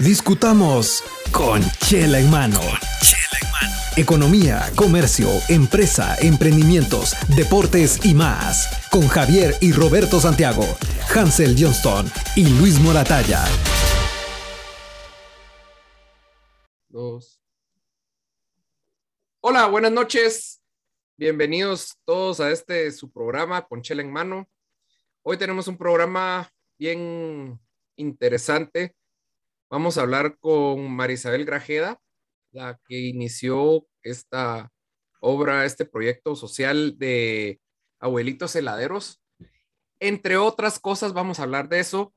Discutamos con Chela en mano. Chela en mano. Economía, comercio, empresa, emprendimientos, deportes y más. Con Javier y Roberto Santiago, Hansel Johnston y Luis Moratalla. Dos. Hola, buenas noches. Bienvenidos todos a este su programa con Chela en mano. Hoy tenemos un programa bien interesante Vamos a hablar con Marisabel Grajeda, la que inició esta obra, este proyecto social de abuelitos heladeros. Entre otras cosas, vamos a hablar de eso,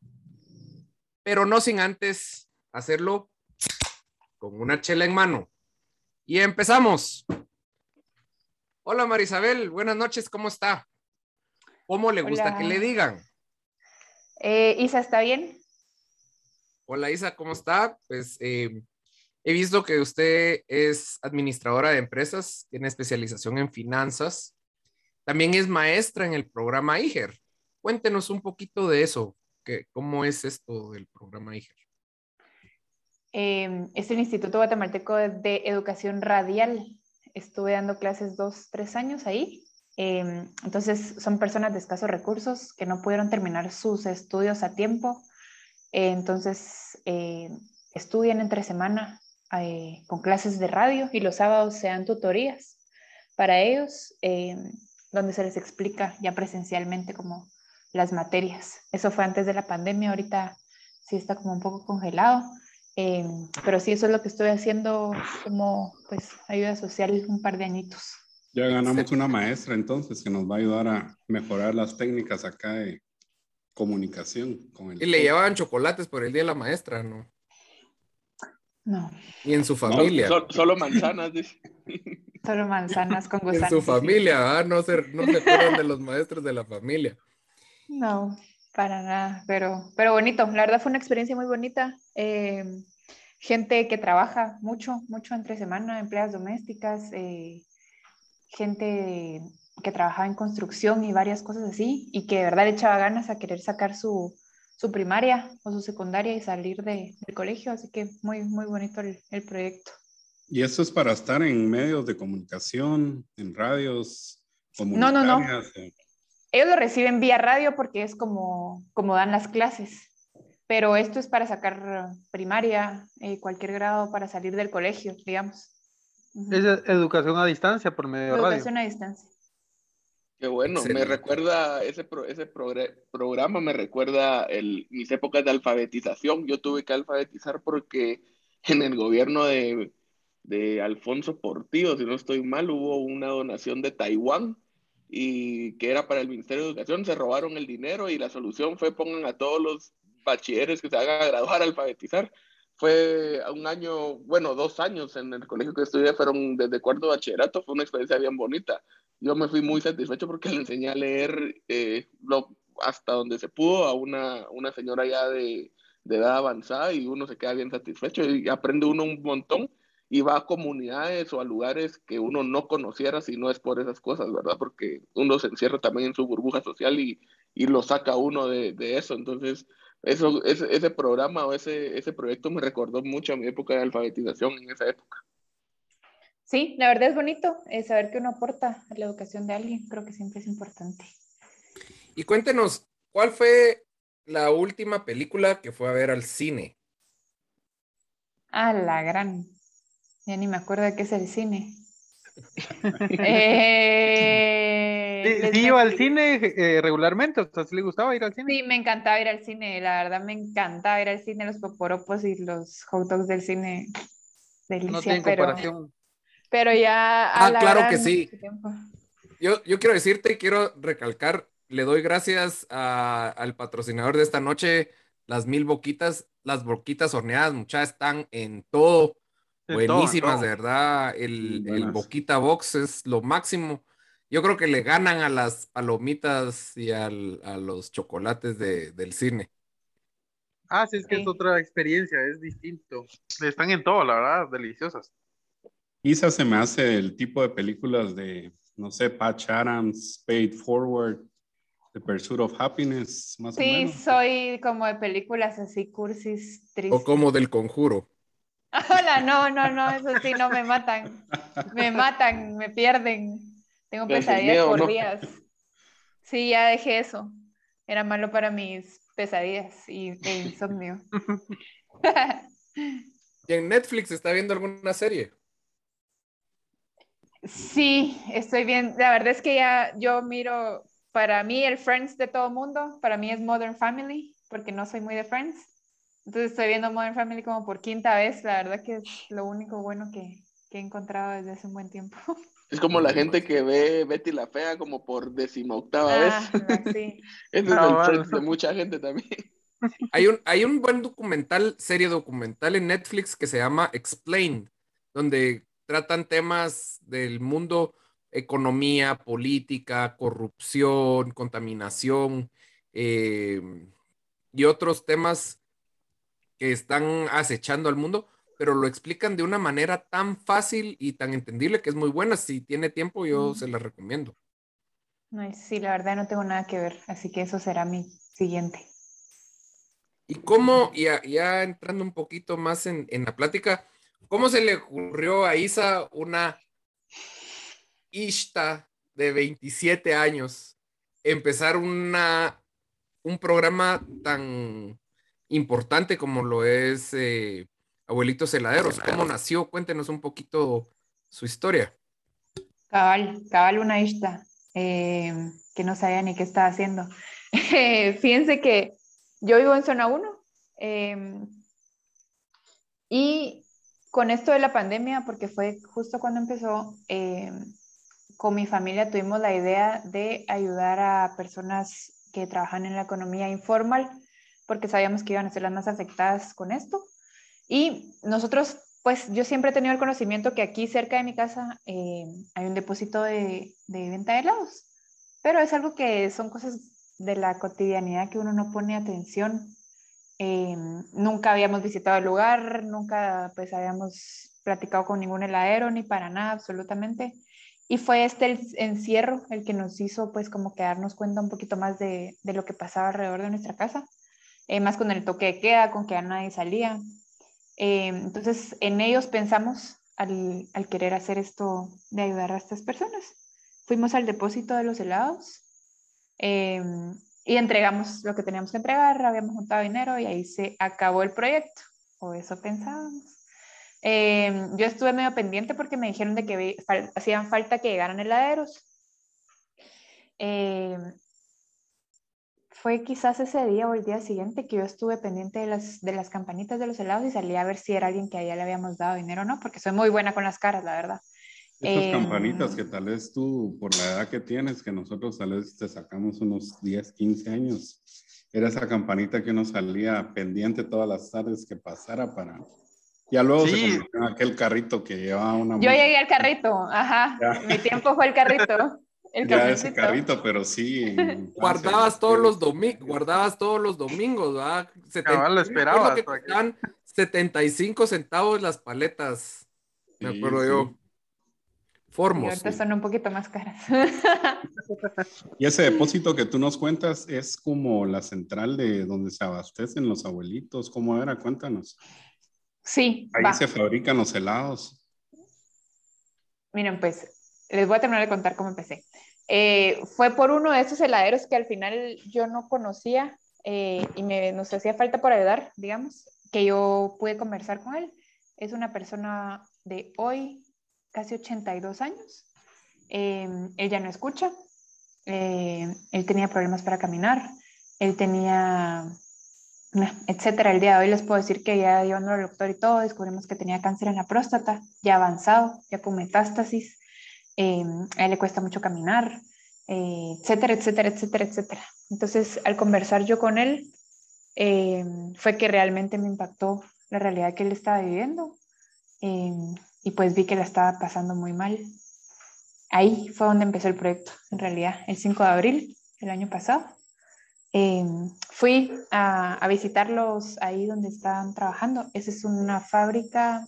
pero no sin antes hacerlo con una chela en mano. Y empezamos. Hola Marisabel, buenas noches, ¿cómo está? ¿Cómo le gusta que le digan? Eh, Isa, ¿está bien? Hola Isa, ¿cómo está? Pues eh, he visto que usted es administradora de empresas, tiene especialización en finanzas, también es maestra en el programa IGER. Cuéntenos un poquito de eso, que, ¿cómo es esto del programa IGER? Eh, es el Instituto Guatemalteco de Educación Radial. Estuve dando clases dos, tres años ahí. Em, entonces, son personas de escasos recursos que no pudieron terminar sus estudios a tiempo entonces, eh, estudian entre semana eh, con clases de radio y los sábados se dan tutorías para ellos, eh, donde se les explica ya presencialmente como las materias. Eso fue antes de la pandemia, ahorita sí está como un poco congelado, pero sí, eso es lo que estoy haciendo como pues ayuda social un par de añitos. Ya ganamos una maestra entonces que nos va a ayudar a mejorar las técnicas acá de, comunicación con el. Y le llevaban chocolates por el día de la maestra, ¿no? No. Y en su familia. solo manzanas, dice. Solo manzanas con gusanos. En su familia, ¿ah? no se, no se acuerdan de los maestros de la familia. No, para nada, pero, pero bonito. La verdad fue una experiencia muy bonita. Eh, gente que trabaja mucho, mucho entre semana, empleadas domésticas, eh, gente que trabajaba en construcción y varias cosas así, y que de verdad le echaba ganas a querer sacar su, su primaria o su secundaria y salir de, del colegio, así que muy, muy bonito el, el, proyecto. ¿Y eso es para estar en medios de comunicación, en radios? No, no, no. Ellos lo reciben vía radio porque es como, como dan las clases, pero esto es para sacar primaria, eh, cualquier grado para salir del colegio, digamos. Es educación a distancia por medio de radio. Educación a distancia. Qué bueno, me recuerda ese, ese programa, me recuerda el, mis épocas de alfabetización. Yo tuve que alfabetizar porque en el gobierno de, de Alfonso Portillo, si no estoy mal, hubo una donación de Taiwán y que era para el Ministerio de Educación, se robaron el dinero y la solución fue pongan a todos los bachilleres que se hagan a graduar a alfabetizar. Fue un año, bueno, dos años en el colegio que estudié, fueron desde cuarto bachillerato, fue una experiencia bien bonita yo me fui muy satisfecho porque le enseñé a leer eh, lo, hasta donde se pudo a una, una señora ya de, de, edad avanzada y uno se queda bien satisfecho y aprende uno un montón y va a comunidades o a lugares que uno no conociera si no es por esas cosas, ¿verdad? Porque uno se encierra también en su burbuja social y, y lo saca uno de, de eso. Entonces, eso, ese, ese programa o ese, ese proyecto me recordó mucho a mi época de alfabetización en esa época. Sí, la verdad es bonito eh, saber que uno aporta a la educación de alguien, creo que siempre es importante. Y cuéntenos, ¿cuál fue la última película que fue a ver al cine? Ah, la gran. Ya ni me acuerdo de qué es el cine. Eh, sí, iba al cine eh, regularmente, o sea, ¿sí le gustaba ir al cine? Sí, me encantaba ir al cine, la verdad me encantaba ir al cine, los poporopos y los hot dogs del cine. Delicia, no comparación pero ya... ah, claro que sí. Yo, yo quiero decirte y quiero recalcar, le doy gracias al patrocinador de esta noche, las mil boquitas, las boquitas horneadas, muchachas, están en todo. Buenísimas, de verdad. El, el, Boquita Box es lo máximo. Yo creo que le ganan a las palomitas y al, a los chocolates de, del cine. Ah, sí, es que es otra experiencia, es distinto. Están en todo, la verdad, deliciosas. Quizás se me hace el tipo de películas de, no sé, Patch Adams, Paid Forward, The Pursuit of Happiness, más sí, o menos. Sí, soy como de películas así, cursis, tristes. O como del conjuro. Hola, no, no, no, eso sí, no me matan. Me matan, me pierden. Tengo pesadillas por días. Sí, ya dejé eso. Era malo para mis pesadillas y, e insomnio. ¿Y en Netflix está viendo alguna serie? Sí, estoy bien. La verdad es que ya yo miro, para mí el Friends de todo mundo, para mí es Modern Family, porque no soy muy de Friends. Entonces estoy viendo Modern Family como por quinta vez. La verdad que es lo único bueno que, que he encontrado desde hace un buen tiempo. Es como la gente que ve Betty la Fea como por decimoctava Ah, vez. sí. Ese es Ah, el bueno. De mucha gente también. Hay un, hay un buen documental, serie documental en Netflix que se llama Explained, donde tratan temas del mundo, economía, política, corrupción, contaminación eh, y otros temas que están acechando al mundo, pero lo explican de una manera tan fácil y tan entendible que es muy buena. Si tiene tiempo, yo se la recomiendo. No, sí, la verdad no tengo nada que ver, así que eso será mi siguiente. ¿Y cómo, ya, ya entrando un poquito más en, en la plática, cómo se le ocurrió a Isa una Ishta de 27 años empezar una, un programa tan importante como lo es eh, Abuelitos Heladeros? ¿Cómo nació? Cuéntenos un poquito su historia. Cabal, cabal una ishta, eh, que no sabía ni qué estaba haciendo. Fíjense que yo vivo en zona 1 eh, y con esto de la pandemia, porque fue justo cuando empezó, eh, con mi familia tuvimos la idea de ayudar a personas que trabajan en la economía informal, porque sabíamos que iban a ser las más afectadas con esto. Y nosotros, pues yo siempre he tenido el conocimiento que aquí cerca de mi casa eh, hay un depósito de, de venta de helados, pero es algo que son cosas de la cotidianidad que uno no pone atención. Eh, nunca habíamos visitado el lugar, nunca pues habíamos platicado con ningún heladero ni para nada absolutamente. Y fue este el encierro el que nos hizo pues como que darnos cuenta un poquito más de, de lo que pasaba alrededor de nuestra casa, eh, más con el toque de queda, con que ya nadie salía. Eh, entonces en ellos pensamos al, al querer hacer esto de ayudar a estas personas. Fuimos al depósito de los helados eh, y entregamos lo que teníamos que entregar, habíamos juntado dinero y ahí se acabó el proyecto, o eso pensábamos. Eh, yo estuve medio pendiente porque me dijeron de que fal- hacían falta que llegaran heladeros. Fue quizás ese día o el día siguiente que yo estuve pendiente de las, de las campanitas de los helados y salí a ver si era alguien que allá le habíamos dado dinero o no, porque soy muy buena con las caras, la verdad. Esas Eh, campanitas que tal vez tú, por la edad que tienes, que nosotros tal vez te sacamos unos 10, 15 años, era esa campanita que uno salía pendiente todas las tardes que pasara para... Ya luego Sí. se convirtió en aquel carrito que llevaba una... Yo llegué al carrito, ajá. Ya. Mi tiempo fue el carrito. El ya ese carrito, pero sí. Guardabas todos los domingos, guardabas todos los domingos, ¿verdad? Cabal, lo esperabas que costaban 75 centavos las paletas, me acuerdo sí. yo. Y Formos. ahorita son un poquito más caras. Y ese depósito que tú nos cuentas es como la central de donde se abastecen los abuelitos. ¿Cómo era? Cuéntanos. sí, Ahí va. se fabrican los helados. Miren, pues, les voy a terminar de contar cómo empecé. Eh, fue por uno de esos heladeros que al final yo no conocía eh, y me, nos hacía falta por ayudar, digamos, que yo pude conversar con él. Es una persona de hoy, casi 82 años. Eh, él ya no escucha. Eh, él tenía problemas para caminar. Él tenía, etcétera. El día de hoy les puedo decir que ya llevándolo al doctor y todo, descubrimos que tenía cáncer en la próstata, ya avanzado, ya con metástasis. Eh, a él le cuesta mucho caminar, eh, etcétera, etcétera, etcétera, etcétera. Entonces, al conversar yo con él, eh, fue que realmente me impactó la realidad que él estaba viviendo eh, y pues vi que la estaba pasando muy mal. Ahí fue donde empezó el proyecto, en realidad, el 5 de abril del año pasado. Fui a, a visitarlos ahí donde estaban trabajando. Esa es una fábrica,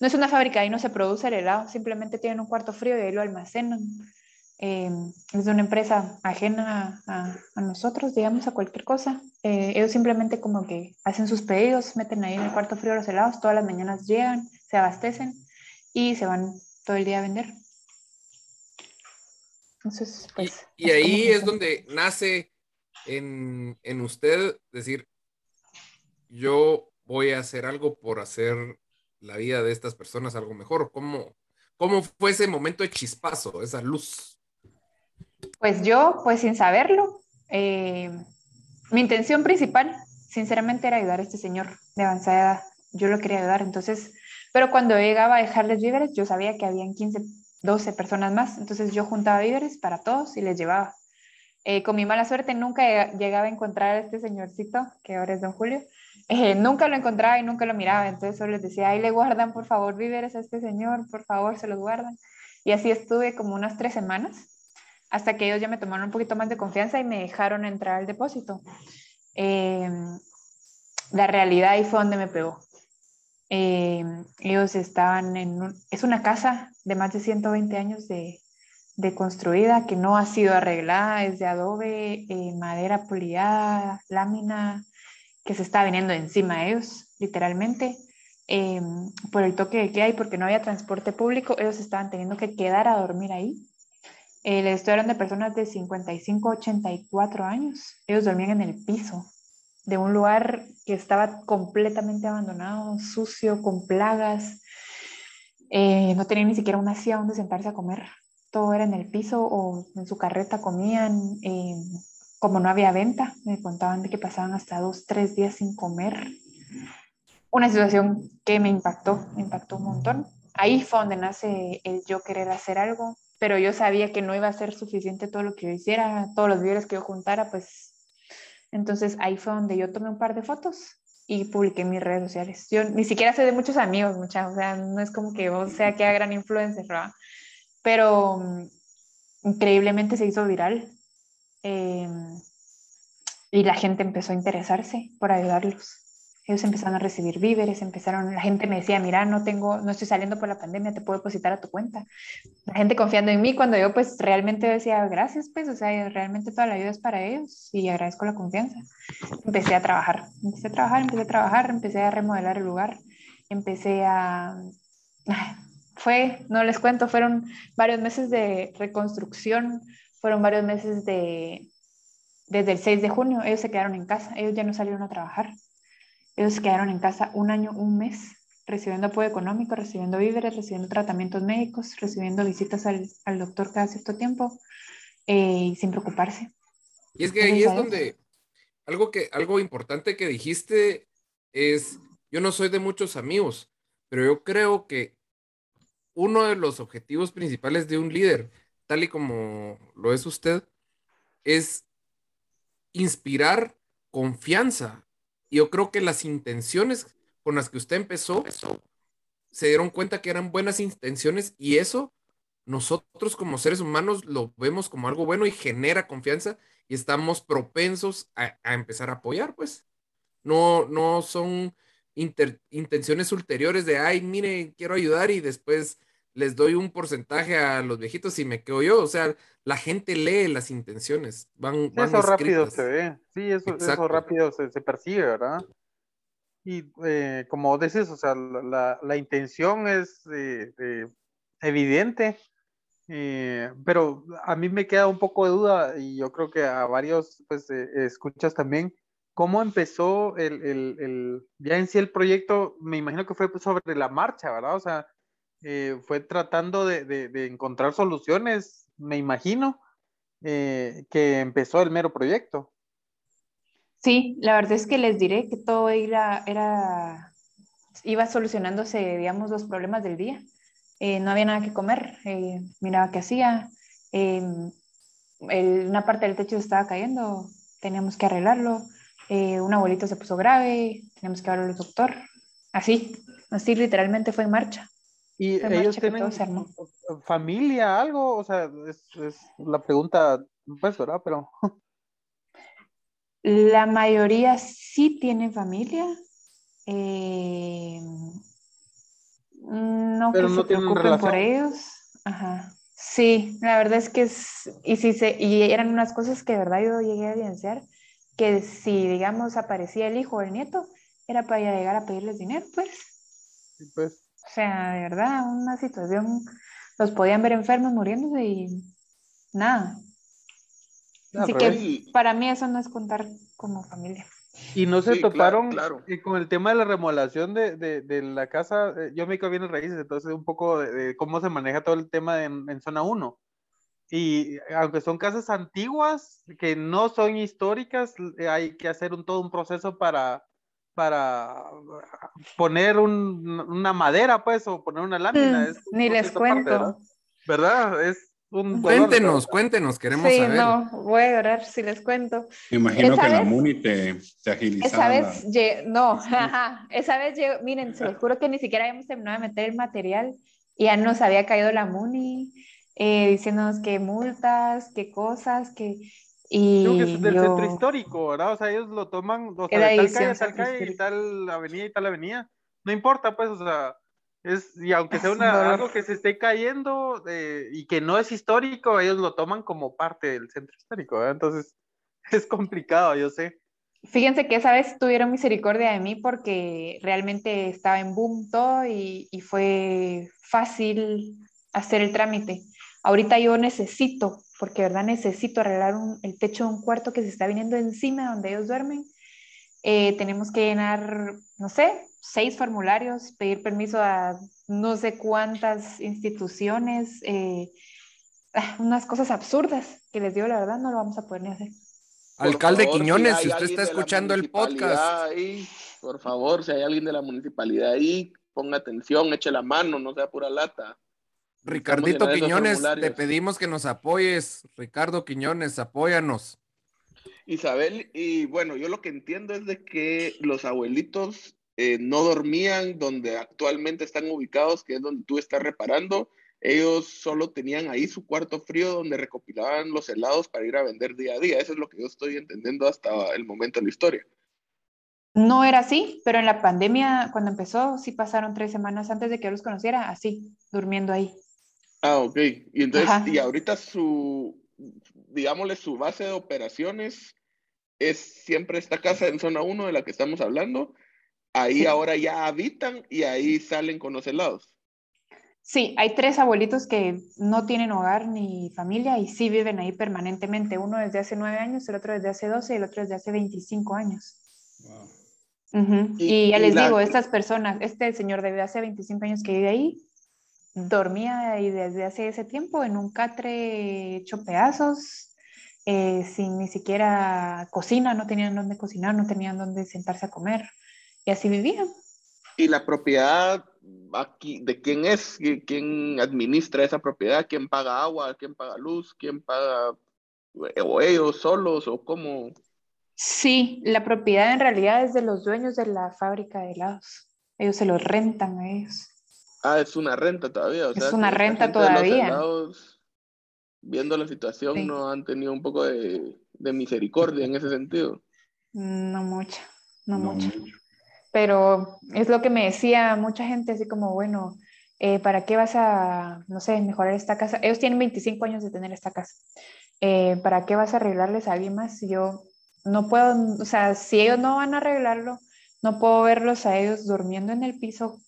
no es una fábrica, ahí no se produce el helado, simplemente tienen un cuarto frío y ahí lo almacenan. Em, es de una empresa ajena a, nosotros, digamos, a cualquier cosa. Eh, ellos simplemente como que hacen sus pedidos, meten ahí en el cuarto frío los helados, todas las mañanas llegan, se abastecen y se van todo el día a vender. Entonces, pues... Y, ahí es donde nace en, en usted decir, yo voy a hacer algo por hacer la vida de estas personas algo mejor. ¿Cómo, cómo fue ese momento de chispazo, esa luz? Pues yo, pues sin saberlo, eh, mi intención principal, sinceramente, era ayudar a este señor de avanzada edad. Yo lo quería ayudar, entonces, pero cuando llegaba a dejarles víveres, yo sabía que habían 15, 12 personas más, entonces yo juntaba víveres para todos y les llevaba. Eh, con mi mala suerte nunca llegaba a encontrar a este señorcito, que ahora es don Julio, eh, nunca lo encontraba y nunca lo miraba, entonces solo les decía, ahí le guardan por favor víveres a este señor, por favor se los guardan. Y así estuve como unas tres semanas hasta que ellos ya me tomaron un poquito más de confianza y me dejaron entrar al depósito. Em, la realidad ahí fue donde me pegó. Em, ellos estaban en, es una casa de más de 120 años de, construida que no ha sido arreglada, es de adobe, eh, madera polida, lámina, que se está viniendo encima de ellos, literalmente. Em, por el toque de queda y porque no había transporte público, ellos estaban teniendo que quedar a dormir ahí eh, les estoy hablando de personas de 55, 84 años. Ellos dormían en el piso de un lugar que estaba completamente abandonado, sucio, con plagas. Eh, no tenían ni siquiera una silla donde sentarse a comer. Todo era en el piso o en su carreta comían. Eh, como no había venta, me contaban de que pasaban hasta dos, tres días sin comer. Una situación que me impactó, me impactó un montón. Ahí fue donde nace el yo querer hacer algo, pero yo sabía que no iba a ser suficiente todo lo que yo hiciera, todos los vídeos que yo juntara, pues entonces ahí fue donde yo tomé un par de fotos y publiqué en mis redes sociales. Yo ni siquiera sé de muchos amigos, muchachos, o sea, no es como que vos sea que gran influencer, ¿verdad? Pero mm, increíblemente se hizo viral em, y la gente empezó a interesarse por ayudarlos ellos empezaron a recibir víveres, empezaron, la gente me decía, mira, no tengo, no estoy saliendo por la pandemia, te puedo depositar a tu cuenta. La gente confiando en mí cuando yo pues realmente decía, gracias pues, o sea, realmente toda la ayuda es para ellos y agradezco la confianza. Empecé a trabajar, empecé a trabajar, empecé a trabajar, empecé a remodelar el lugar, empecé a... Fue, no les cuento, fueron varios meses de reconstrucción, fueron varios meses de... Desde el 6 de junio, ellos se quedaron en casa, ellos ya no salieron a trabajar ellos se quedaron en casa un año, un mes, recibiendo apoyo económico, recibiendo víveres, recibiendo tratamientos médicos, recibiendo visitas al, al doctor cada cierto tiempo eh, y sin preocuparse. Y es que ahí es donde algo, que, algo importante que dijiste es, yo no soy de muchos amigos, pero yo creo que uno de los objetivos principales de un líder, tal y como lo es usted, es inspirar confianza yo creo que las intenciones con las que usted empezó, se dieron cuenta que eran buenas intenciones y eso nosotros como seres humanos lo vemos como algo bueno y genera confianza y estamos propensos a, empezar a apoyar, pues. No, no son intenciones ulteriores de, ay, mire, quiero ayudar y después les doy un porcentaje a los viejitos y me quedo yo. O sea, la gente lee las intenciones. Van, eso rápido se ve. Sí, eso, eso rápido se, se, percibe, ¿verdad? Y eh, como dices, o sea, la, la intención es eh, eh, evidente, pero a mí me queda un poco de duda y yo creo que a varios pues escuchas también. ¿Cómo empezó el, el, el, ya en sí el proyecto? Me imagino que fue sobre la marcha, ¿verdad? O sea, eh, fue tratando de, encontrar soluciones, me imagino, eh, que empezó el mero proyecto. Sí, la verdad es que les diré que todo era, iba solucionándose, digamos, los problemas del día. Eh, no había nada que comer, miraba qué hacía, una parte del techo estaba cayendo, teníamos que arreglarlo, un abuelito se puso grave, teníamos que hablar al doctor, así, así literalmente fue en marcha. ¿Y ellos tienen familia, algo? O sea, es, la pregunta, pues, ¿verdad? Pero... La mayoría sí tienen familia. Eh, no que se preocupen por ellos. Ajá. Sí, la verdad es que es, y, si se, y eran unas cosas que de verdad yo llegué a evidenciar, que si, digamos, aparecía el hijo o el nieto, era para llegar a pedirles dinero, pues. Sí, pues. O sea, de verdad, una situación, los podían ver enfermos muriéndose y nada. Así que para mí eso no es contar como familia. Y no se toparon con el tema de la remodelación de, de, la casa. Eh, yo me quedo bien en raíces, entonces un poco de, cómo se maneja todo el tema en, zona 1. Y aunque son casas antiguas, que no son históricas, eh, hay que hacer un, todo un proceso para, para poner una madera, pues, o poner una lámina. Mm, ni les cuento. ¿verdad? Es, cuéntenos, cuéntenos, queremos sí, saber. no, voy a llorar si les cuento. Me imagino que la Muni te, te agilizaba. Esa vez, no, esa vez llegó, miren, se los juro que ni siquiera habíamos terminado de meter el material y ya nos había caído la Muni eh, diciéndonos qué multas, qué cosas, qué... Y Creo que es del centro histórico, ¿verdad? O sea, ellos lo toman, o sea, de tal calle, tal calle, y tal avenida y tal avenida. No importa, pues, o sea, es, y aunque sea una, algo que se esté cayendo eh, y que no es histórico, ellos lo toman como parte del centro histórico, entonces es complicado, yo sé. Fíjense que esa vez tuvieron misericordia de mí porque realmente estaba en boom todo y, y fue fácil hacer el trámite. Ahorita yo necesito, porque verdad necesito arreglar el techo de un cuarto que se está viniendo encima donde ellos duermen. Eh, tenemos que llenar, no sé, seis formularios, pedir permiso a no sé cuántas instituciones, eh, ah, unas cosas absurdas que les digo la verdad, no lo vamos a poder ni hacer. Alcalde Quiñones, si, usted está escuchando el podcast. por favor, si hay alguien de la municipalidad ahí, ponga atención, eche la mano, no sea pura lata. Ricardito Quiñones, te pedimos que nos apoyes. Ricardo Quiñones, apóyanos. Isabel, y bueno, yo lo que entiendo es de que los abuelitos eh, no dormían donde actualmente están ubicados, que es donde tú estás reparando. Ellos solo tenían ahí su cuarto frío donde recopilaban los helados para ir a vender día a día. Eso es lo que yo estoy entendiendo hasta el momento de la historia. No era así, pero en la pandemia, cuando empezó, sí pasaron tres semanas antes de que yo los conociera, así, durmiendo ahí. Ah, ok. Y entonces, y ahorita su, digámosle, su base de operaciones es siempre esta casa en zona 1 de la que estamos hablando ahí ahora ya habitan y ahí salen con los helados. Sí, hay tres abuelitos que no tienen hogar ni familia y sí viven ahí permanentemente. Uno desde hace nueve años, el otro desde hace doce y el otro desde hace veinticinco años. y, ya les digo, estas personas, este señor desde hace 25 años que vive ahí, dormía ahí desde hace ese tiempo en un catre hecho pedazos, eh, sin ni siquiera cocina, no tenían dónde cocinar, no tenían dónde sentarse a comer y así vivían. ¿Y la propiedad aquí de quién es? ¿Quién administra esa propiedad? ¿Quién paga agua? ¿Quién paga luz? ¿Quién paga o ellos solos o cómo? Sí, la propiedad en realidad es de los dueños de la fábrica de helados. Ellos se los rentan a ellos. Ah, es una renta todavía. es una renta todavía. viendo la situación, no han tenido un poco de, misericordia en ese sentido. No mucho, no, mucho pero es lo que me decía mucha gente, así como, bueno, eh, ¿para qué vas a, no sé, mejorar esta casa? Ellos tienen 25 años de tener esta casa. Eh, ¿Para qué vas a arreglarles a alguien más si yo no puedo, o sea, si ellos no van a arreglarlo, no puedo verlos a ellos durmiendo en el piso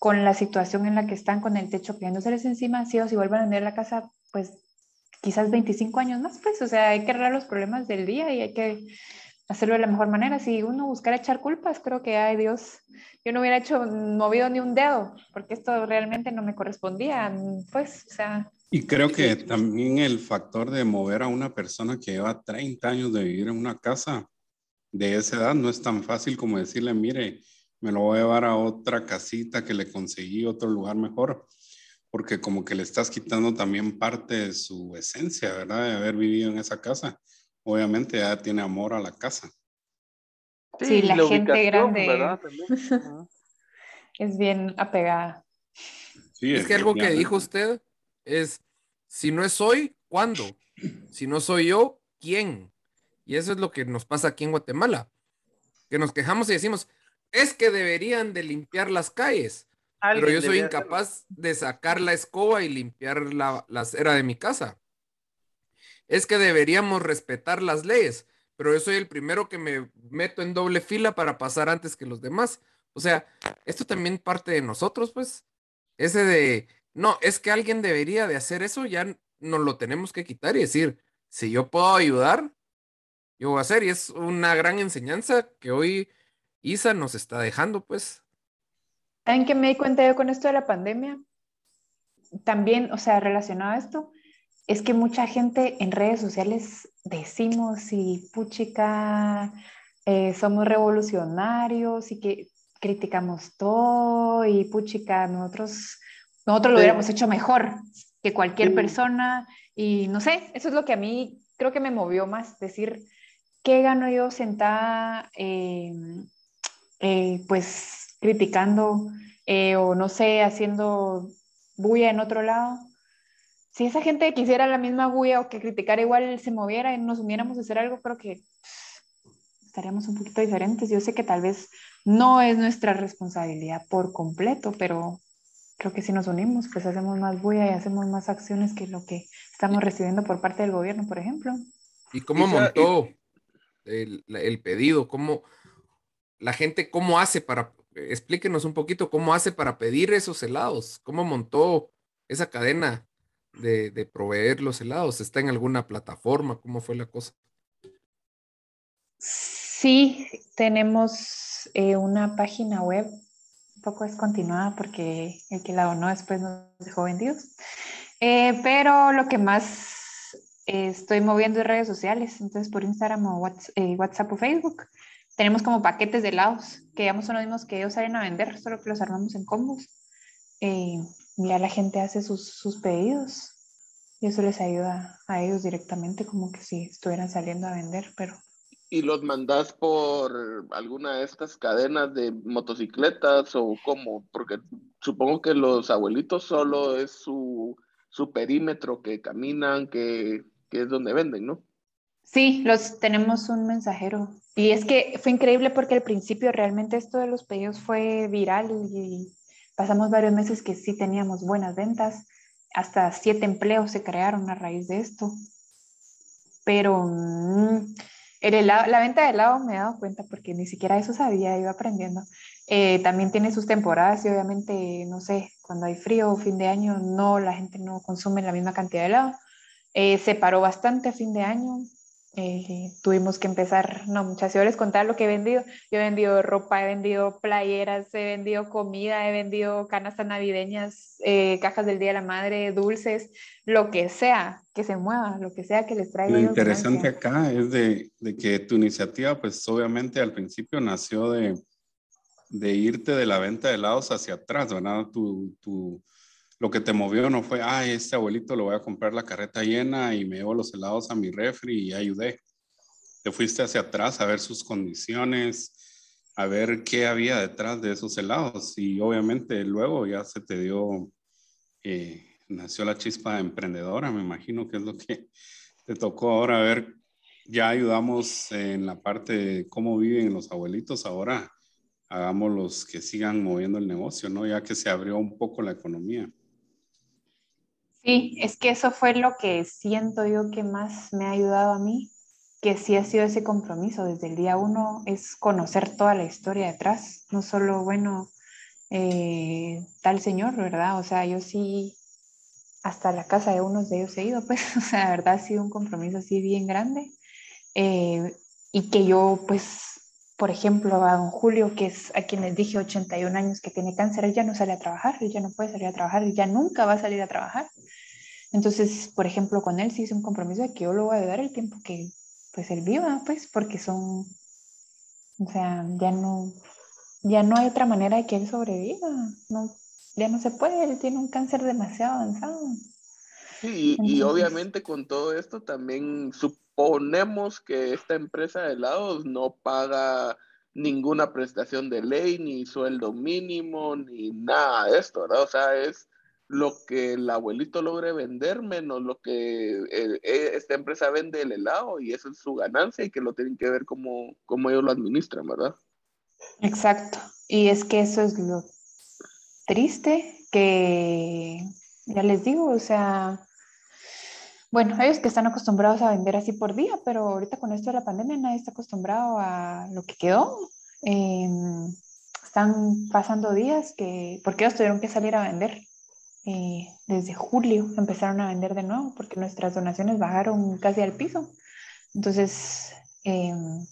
con la situación en la que están, con el techo cayéndoseles encima, si ellos si vuelven a vender la casa, pues quizás 25 años más, pues, o sea, hay que arreglar los problemas del día y hay que hacerlo de la mejor manera. Si uno buscara echar culpas, creo que, ay Dios, yo no hubiera hecho, movido ni un dedo, porque esto realmente no me correspondía, pues, o sea. Y creo que también el factor de mover a una persona que lleva 30 años de vivir en una casa de esa edad no es tan fácil como decirle, mire, me lo voy a llevar a otra casita que le conseguí otro lugar mejor, porque como que le estás quitando también parte de su esencia, ¿verdad? De haber vivido en esa casa obviamente ya tiene amor a la casa. Sí, la, gente grande es bien apegada. es que algo que dijo usted es, si no es hoy, ¿cuándo? Si no soy yo, ¿quién? Y eso es lo que nos pasa aquí en Guatemala, que nos quejamos y decimos, es que deberían de limpiar las calles. pero yo soy incapaz de sacar la escoba y limpiar la, la acera de mi casa. Es que deberíamos respetar las leyes, pero yo soy el primero que me meto en doble fila para pasar antes que los demás. O sea, esto también parte de nosotros, pues. Ese de, no, es que alguien debería de hacer eso, ya nos lo tenemos que quitar y decir, si yo puedo ayudar, yo voy a hacer. Y es una gran enseñanza que hoy Isa nos está dejando, pues. ¿Saben qué me di cuenta yo con esto de la pandemia? También, o sea, relacionado a esto, es que mucha gente en redes sociales decimos y puchica, eh, somos revolucionarios y que criticamos todo y puchica, nosotros, nosotros lo hubiéramos hecho mejor que cualquier persona y no sé, eso es lo que a mí creo que me movió más, decir, ¿qué gano yo sentada eh, eh, pues criticando eh, o no sé, haciendo bulla en otro lado? Si esa gente quisiera la misma bulla o que criticara igual se moviera y nos uniéramos a hacer algo, creo que estaríamos un poquito diferentes. Yo sé que tal vez no es nuestra responsabilidad por completo, pero creo que si nos unimos, pues hacemos más bulla y hacemos más acciones que lo que estamos recibiendo por parte del gobierno, por ejemplo. ¿Y cómo montó el, el pedido? ¿Cómo la gente, cómo hace para, explíquenos un poquito, cómo hace para pedir esos helados? ¿Cómo montó esa cadena de, de proveer los helados? ¿Está en alguna plataforma? ¿Cómo fue la cosa? Sí, tenemos eh, una página web, un poco descontinuada porque el que la donó después nos dejó vendidos, eh, pero lo que más estoy moviendo es redes sociales, entonces por Instagram o eh, WhatsApp, o Facebook. Tenemos como paquetes de helados, que digamos son los mismos que ellos salen a vender, solo que los armamos en combos. ya la gente hace sus, sus pedidos y eso les ayuda a ellos directamente, como que si estuvieran saliendo a vender, pero ¿Y los mandas por alguna de estas cadenas de motocicletas o cómo? Porque supongo que los abuelitos solo es su, su perímetro que caminan, que, que, es donde venden, ¿no? Sí, los tenemos un mensajero. Y es que fue increíble porque al principio realmente esto de los pedidos fue viral y pasamos varios meses que sí teníamos buenas ventas. Hasta siete empleos se crearon a raíz de esto. Pero... Mm, la venta de helado me he dado cuenta porque ni siquiera eso sabía, iba aprendiendo. Eh, también tiene sus temporadas y obviamente, no sé, cuando hay frío o fin de año, no, la gente no consume la misma cantidad de helado. Eh, se paró bastante a fin de año, eh, tuvimos que empezar, no muchas, yo les contar lo que he vendido. Yo he vendido ropa, he vendido playeras, he vendido comida, he vendido canastas navideñas, eh, cajas del Día de la Madre, dulces, lo que sea que se mueva, lo que sea que les traiga. Lo interesante acá es de, de, que tu iniciativa, pues obviamente al principio nació de, de irte de la venta de helados hacia atrás, ¿verdad? Tu, tu, lo que te movió no fue, ay, este abuelito lo voy a comprar la carreta llena y me llevo los helados a mi refri y ayudé. Te fuiste hacia atrás a ver sus condiciones, a ver qué había detrás de esos helados y obviamente luego ya se te dio, eh, nació la chispa emprendedora, me imagino que es lo que te tocó ahora ver. Ya ayudamos en la parte de cómo viven los abuelitos, ahora hagamos los que sigan moviendo el negocio, ¿no? Ya que se abrió un poco la economía. Sí, es que eso fue lo que siento yo que más me ha ayudado a mí, que sí ha sido ese compromiso desde el día uno, es conocer toda la historia detrás, no solo, bueno, eh, tal señor, ¿verdad? O sea, yo sí, hasta la casa de unos de ellos he ido, pues, o sea, la verdad ha sido un compromiso así bien grande. Eh, y que yo, pues, por ejemplo, a don Julio, que es a quien les dije 81 años que tiene cáncer, él ya no sale a trabajar, él ya no puede salir a trabajar, él ya nunca va a salir a trabajar. Entonces, por ejemplo, con él sí hice un compromiso de que yo lo voy a ayudar el tiempo que pues él viva, pues, porque son, o sea, ya no, ya no hay otra manera de que él sobreviva, no, ya no se puede, él tiene un cáncer demasiado avanzado. Sí, y, obviamente con todo esto también suponemos que esta empresa de helados no paga ninguna prestación de ley, ni sueldo mínimo, ni nada de esto, ¿verdad? O sea, es lo que el abuelito logre vender menos lo que eh, eh, esta empresa vende el helado y eso es su ganancia y que lo tienen que ver como, como ellos lo administran, ¿verdad? Exacto. Y es que eso es lo triste que, ya les digo, o sea, bueno, ellos que están acostumbrados a vender así por día, pero ahorita con esto de la pandemia nadie está acostumbrado a lo que quedó. Em, están pasando días que, porque ellos tuvieron que salir a vender. Eh, desde julio empezaron a vender de nuevo porque nuestras donaciones bajaron casi al piso. Entonces, em,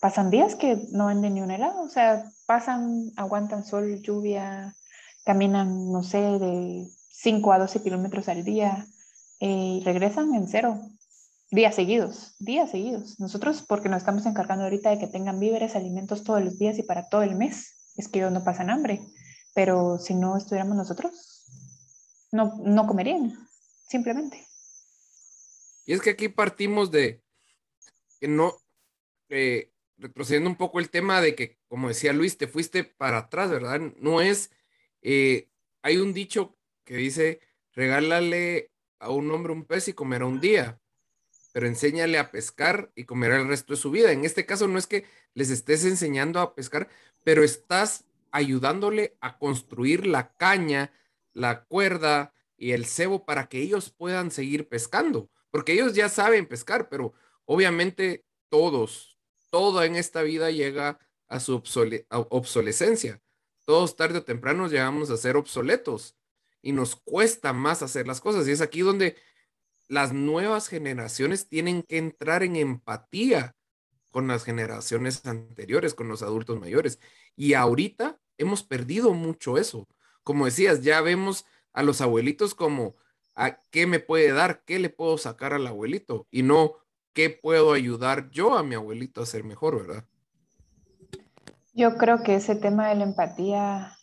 pasan días que no venden ni un helado, o sea, pasan, aguantan sol, lluvia, caminan, no sé, de 5 a 12 kilómetros al día eh, y regresan en cero, días seguidos, días seguidos. Nosotros, porque nos estamos encargando ahorita de que tengan víveres, alimentos todos los días y para todo el mes, es que ellos no pasan hambre, pero si no estuviéramos nosotros, no, no comerían, simplemente. Y es que aquí partimos de que no, eh, retrocediendo un poco el tema de que, como decía Luis, te fuiste para atrás, ¿verdad? No es, eh, hay un dicho que dice, regálale a un hombre un pez y comerá un día, pero enséñale a pescar y comerá el resto de su vida. En este caso no es que les estés enseñando a pescar, pero estás ayudándole a construir la caña, la cuerda y el cebo para que ellos puedan seguir pescando, porque ellos ya saben pescar, pero obviamente todos, todo en esta vida llega a su obsolescencia. Todos tarde o temprano llegamos a ser obsoletos y nos cuesta más hacer las cosas. Y es aquí donde las nuevas generaciones tienen que entrar en empatía con las generaciones anteriores, con los adultos mayores. Y ahorita hemos perdido mucho eso. Como decías, ya vemos a los abuelitos como, ¿a qué me puede dar? ¿Qué le puedo sacar al abuelito? Y no, ¿qué puedo ayudar yo a mi abuelito a ser mejor, verdad? Yo creo que ese tema de la empatía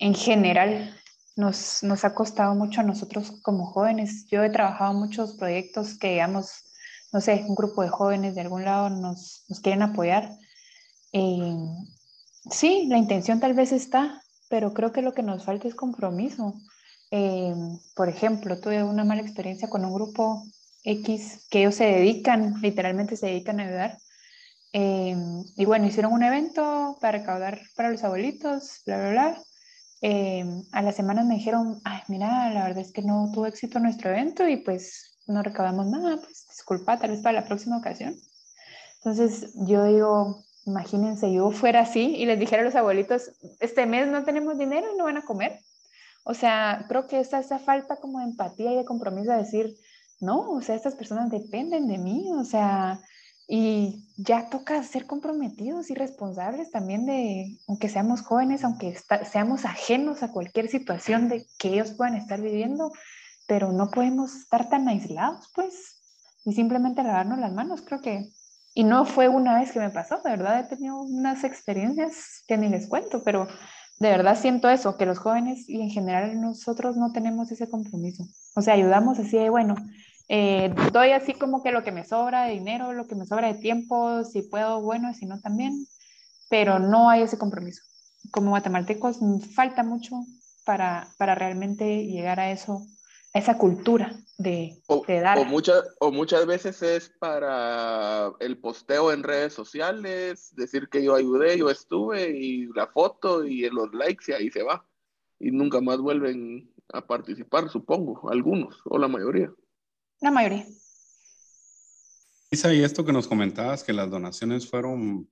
en general nos, nos ha costado mucho a nosotros como jóvenes. Yo he trabajado muchos proyectos que, digamos, no sé, un grupo de jóvenes de algún lado nos, quieren apoyar. Eh, sí, la intención tal vez está, pero creo que lo que nos falta es compromiso. Eh, por ejemplo, tuve una mala experiencia con un grupo X, que ellos se dedican, literalmente se dedican a ayudar. Em, y bueno, hicieron un evento para recaudar para los abuelitos, bla, bla, bla. Em, a la semana me dijeron, ay, mira, la verdad es que no tuvo éxito nuestro evento y pues no recaudamos nada, pues disculpa, tal vez para la próxima ocasión. Entonces yo digo, imagínense, yo fuera así y les dijera a los abuelitos, este mes no tenemos dinero y no van a comer. O sea, creo que esa, esa falta como de empatía y de compromiso de decir, no, o sea, estas personas dependen de mí, o sea, y ya toca ser comprometidos y responsables también de, aunque seamos jóvenes, aunque seamos ajenos a cualquier situación de que ellos puedan estar viviendo, pero no podemos estar tan aislados, pues, y simplemente lavarnos las manos, creo que, y no fue una vez que me pasó, de verdad he tenido unas experiencias que ni les cuento, pero de verdad siento eso, que los jóvenes y en general nosotros no tenemos ese compromiso. O sea, ayudamos así de, bueno, eh, doy así como que lo que me sobra de dinero, lo que me sobra de tiempo, si puedo, bueno, si no también, pero no hay ese compromiso. Como guatemaltecos falta mucho para, para realmente llegar a eso, esa cultura de, dar. O, muchas, o muchas veces es para el posteo en redes sociales, decir que yo ayudé, yo estuve, y la foto y los likes y ahí se va. Y nunca más vuelven a participar, supongo, algunos o la mayoría. La mayoría. Isa, y esto que nos comentabas, que las donaciones fueron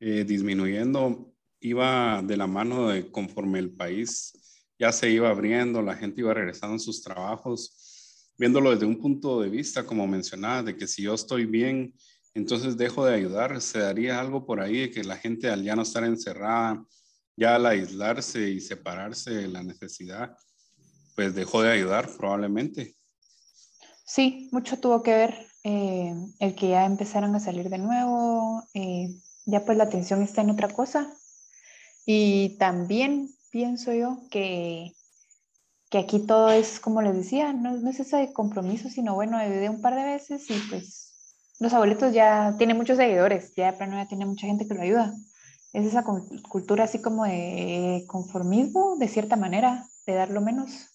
eh, disminuyendo, iba de la mano de conforme el país ya se iba abriendo, la gente iba regresando a sus trabajos, viéndolo desde un punto de vista, como mencionaba, de que si yo estoy bien, entonces dejo de ayudar, se daría algo por ahí de que la gente al ya no estar encerrada, ya al aislarse y separarse de la necesidad, pues dejó de ayudar probablemente. Sí, mucho tuvo que ver eh, el que ya empezaran a salir de nuevo, eh, ya pues la atención está en otra cosa. Y también pienso yo que, que aquí todo es, como les decía, no, no es ese compromiso, sino bueno, de un par de veces y pues los abuelitos ya tienen muchos seguidores, ya de plano ya tiene mucha gente que lo ayuda. Es esa cultura así como de conformismo, de cierta manera, de dar lo menos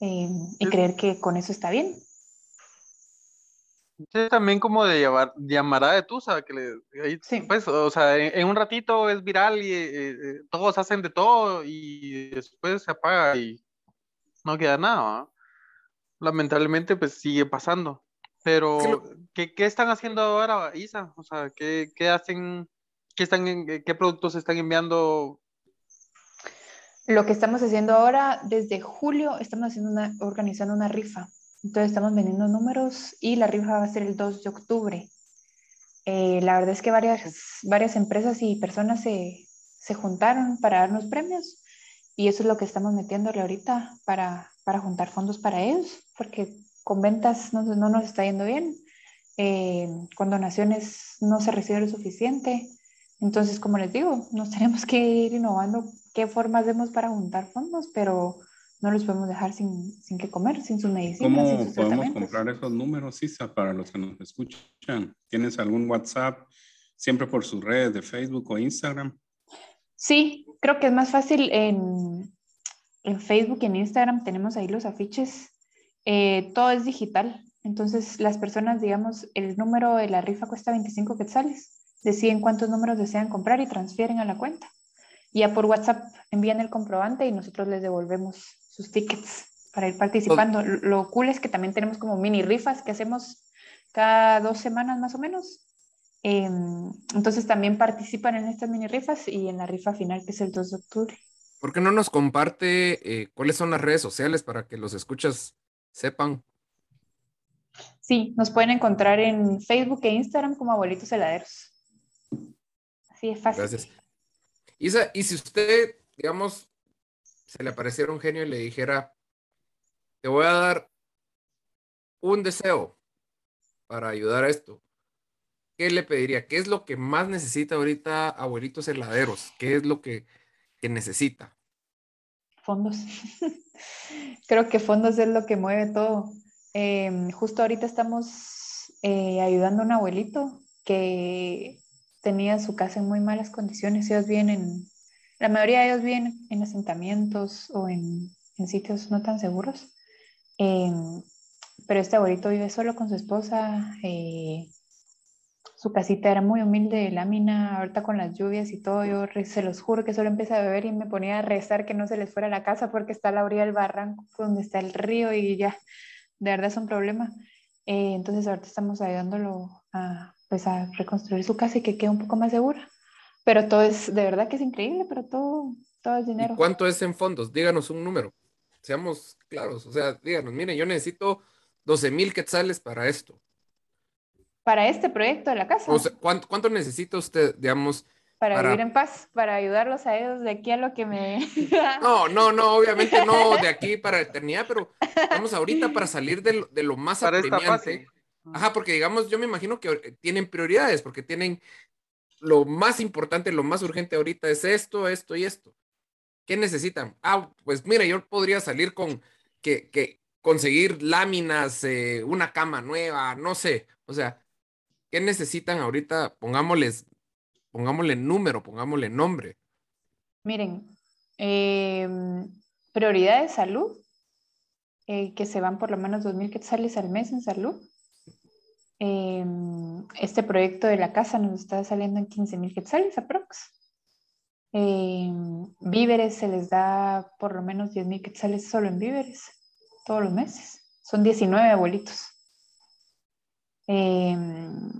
eh, y creer que con eso está bien. Sí, también como de llevar, llamará de Tusa, que le, sí. pues, o sea, en, un ratito es viral y eh, eh, todos hacen de todo y después se apaga y no queda nada. Lamentablemente, pues sigue pasando. Pero, ¿qué, ¿qué, están haciendo ahora, Isa? O sea, ¿qué, qué hacen? ¿Qué, están ¿Qué productos están enviando? Lo que estamos haciendo ahora, desde julio, estamos haciendo una, organizando una rifa entonces estamos vendiendo números y la rifa va a ser el 2 de octubre. Eh, la verdad es que varias, varias empresas y personas se, se, juntaron para darnos premios y eso es lo que estamos metiéndole ahorita para, para juntar fondos para ellos, porque con ventas no, no nos está yendo bien, eh, con donaciones no se recibe lo suficiente. Entonces, como les digo, nos tenemos que ir innovando qué formas vemos para juntar fondos, pero no los podemos dejar sin, sin que comer, sin sus medicinas. ¿Cómo podemos comprar esos números, Isa, para los que nos escuchan? ¿Tienes algún WhatsApp siempre por sus redes de Facebook o Instagram? Sí, creo que es más fácil en, en Facebook y en Instagram. Tenemos ahí los afiches. Eh, todo es digital. Entonces, las personas, digamos, el número de la rifa cuesta 25 quetzales. Deciden cuántos números desean comprar y transfieren a la cuenta. Ya por WhatsApp envían el comprobante y nosotros les devolvemos sus tickets para ir participando. Lo cool es que también tenemos como mini rifas que hacemos cada dos semanas más o menos. Em, entonces también participan en estas mini rifas y en la rifa final que es el 2 de octubre. ¿Por qué no nos comparte eh, cuáles son las redes sociales para que los escuchas sepan? Sí, nos pueden encontrar en Facebook e Instagram como Abuelitos Heladeros. Así es fácil. Gracias. Isa, y si usted, digamos, se le apareciera un genio y le dijera, te voy a dar un deseo para ayudar a esto, ¿qué le pediría? ¿Qué es lo que más necesita ahorita abuelitos heladeros? ¿Qué es lo que, necesita? Fondos. Creo que fondos es lo que mueve todo. Em, justo ahorita estamos eh, ayudando a un abuelito que tenía su casa en muy malas condiciones. Ellos vienen la mayoría de ellos viven en asentamientos o en, sitios no tan seguros. Em, pero este abuelito vive solo con su esposa. Eh, su casita era muy humilde de lámina, ahorita con las lluvias y todo, yo se los juro que solo empecé a beber y me ponía a rezar que no se les fuera a la casa porque está a la orilla del barranco donde está el río y ya, de verdad es un problema. Eh, entonces ahorita estamos ayudándolo a, pues a reconstruir su casa y que quede un poco más segura. Pero todo es, de verdad que es increíble, pero todo, todo es dinero. ¿Cuánto es en fondos? Díganos un número. Seamos claros. O sea, díganos, miren, yo necesito 12 mil quetzales para esto. Para este proyecto de la casa. O sea, ¿cuánto, cuánto necesita usted, digamos? Para, vivir en paz, para ayudarlos a ellos de aquí a lo que me... no, no, no, obviamente no de aquí para la eternidad, pero vamos ahorita para salir de lo, de lo más para apremiante. Ajá, porque digamos, yo me imagino que tienen prioridades, porque tienen lo más importante, lo más urgente ahorita es esto, esto y esto. ¿Qué necesitan? Ah, pues mira, yo podría salir con que, que conseguir láminas, eh, una cama nueva, no sé. O sea, ¿qué necesitan ahorita? Pongámosles, pongámosle número, pongámosle nombre. Miren, em, prioridad de salud, eh, que se van por lo menos dos mil quetzales al mes en salud. Em, este proyecto de la casa nos está saliendo en 15 mil quetzales aprox. Em, víveres se les da por lo menos 10 mil quetzales solo en víveres todos los meses. Son 19 abuelitos. Em,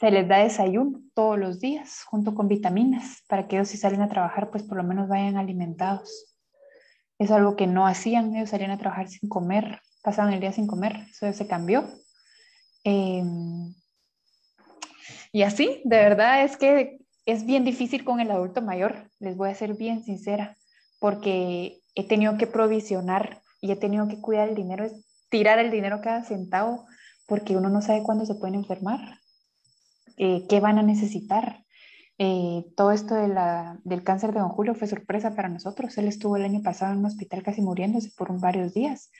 se les da desayuno todos los días junto con vitaminas para que ellos si salen a trabajar pues por lo menos vayan alimentados. Es algo que no hacían, ellos salían a trabajar sin comer, pasaban el día sin comer, eso ya se cambió Em, y así, de verdad es que es bien difícil con el adulto mayor, les voy a ser bien sincera, porque he tenido que provisionar y he tenido que cuidar el dinero, es tirar el dinero cada centavo, porque uno no sabe cuándo se pueden enfermar, eh, qué van a necesitar. Eh, todo esto de del cáncer de don Julio fue sorpresa para nosotros. Él estuvo el año pasado en un hospital casi muriéndose por varios días.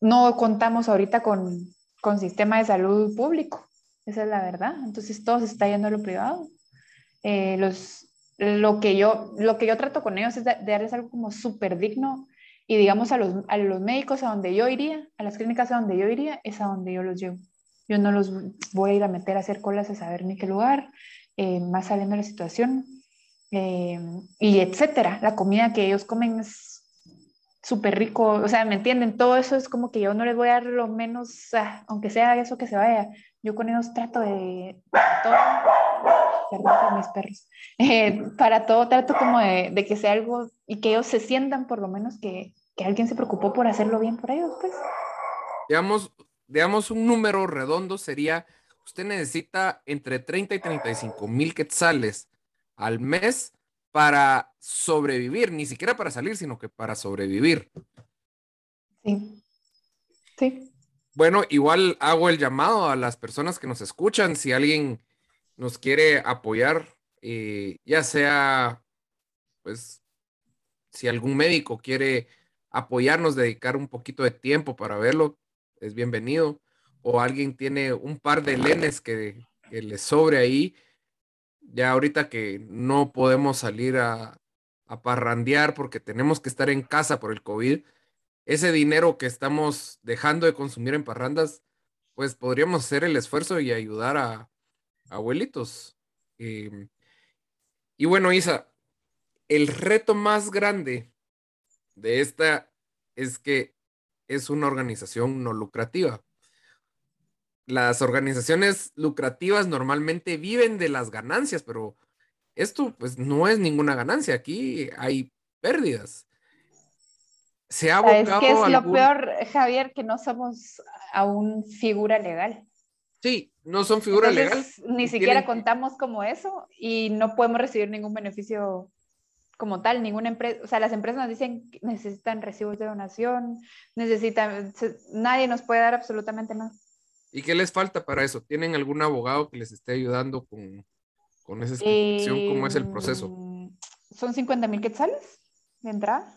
No contamos ahorita con, con sistema de salud público. Esa es la verdad. Entonces todo se está yendo a lo privado. Eh, los, lo, que yo, lo que yo trato con ellos es de, darles algo como súper digno y digamos a los, a los médicos a donde yo iría, a las clínicas a donde yo iría, es a donde yo los llevo. yo no los voy a ir a meter a hacer colas a saber ni qué lugar, eh, más sabiendo la situación, eh, y etcétera. La comida que ellos comen es súper rico, o sea, ¿me entienden? Todo eso es como que yo no les voy a dar lo menos, aunque sea eso que se vaya. Yo con ellos trato de todo, perdón por mis perros, eh, para todo trato como de, de, que sea algo y que ellos se sientan por lo menos que, que alguien se preocupó por hacerlo bien por ellos, pues. Digamos, digamos un número redondo sería, usted necesita entre 30 y 35 mil quetzales al mes para sobrevivir, ni siquiera para salir, sino que para sobrevivir. Sí. Sí. Bueno, igual hago el llamado a las personas que nos escuchan, si alguien nos quiere apoyar, eh, ya sea, pues, si algún médico quiere apoyarnos, dedicar un poquito de tiempo para verlo, es bienvenido. O alguien tiene un par de lenes que, que le sobre ahí, ya ahorita que no podemos salir a, a parrandear porque tenemos que estar en casa por el COVID, ese dinero que estamos dejando de consumir en parrandas, pues podríamos hacer el esfuerzo y ayudar a, abuelitos. Em, y bueno, Isa, el reto más grande de esta es que es una organización no lucrativa. Las organizaciones lucrativas normalmente viven de las ganancias, pero esto pues no es ninguna ganancia. Aquí hay pérdidas. Se ha Es que es lo peor, Javier, que no somos aún figura legal. Sí, no son figuras legales. Ni siquiera contamos como eso y no podemos recibir ningún beneficio como tal, ninguna empresa, o sea, las empresas nos dicen que necesitan recibos de donación, necesitan, nadie nos puede dar absolutamente nada. ¿Y qué les falta para eso? ¿Tienen algún abogado que les esté ayudando con, con esa explicación? ¿Cómo es el proceso? Em, son 50 mil quetzales de entrada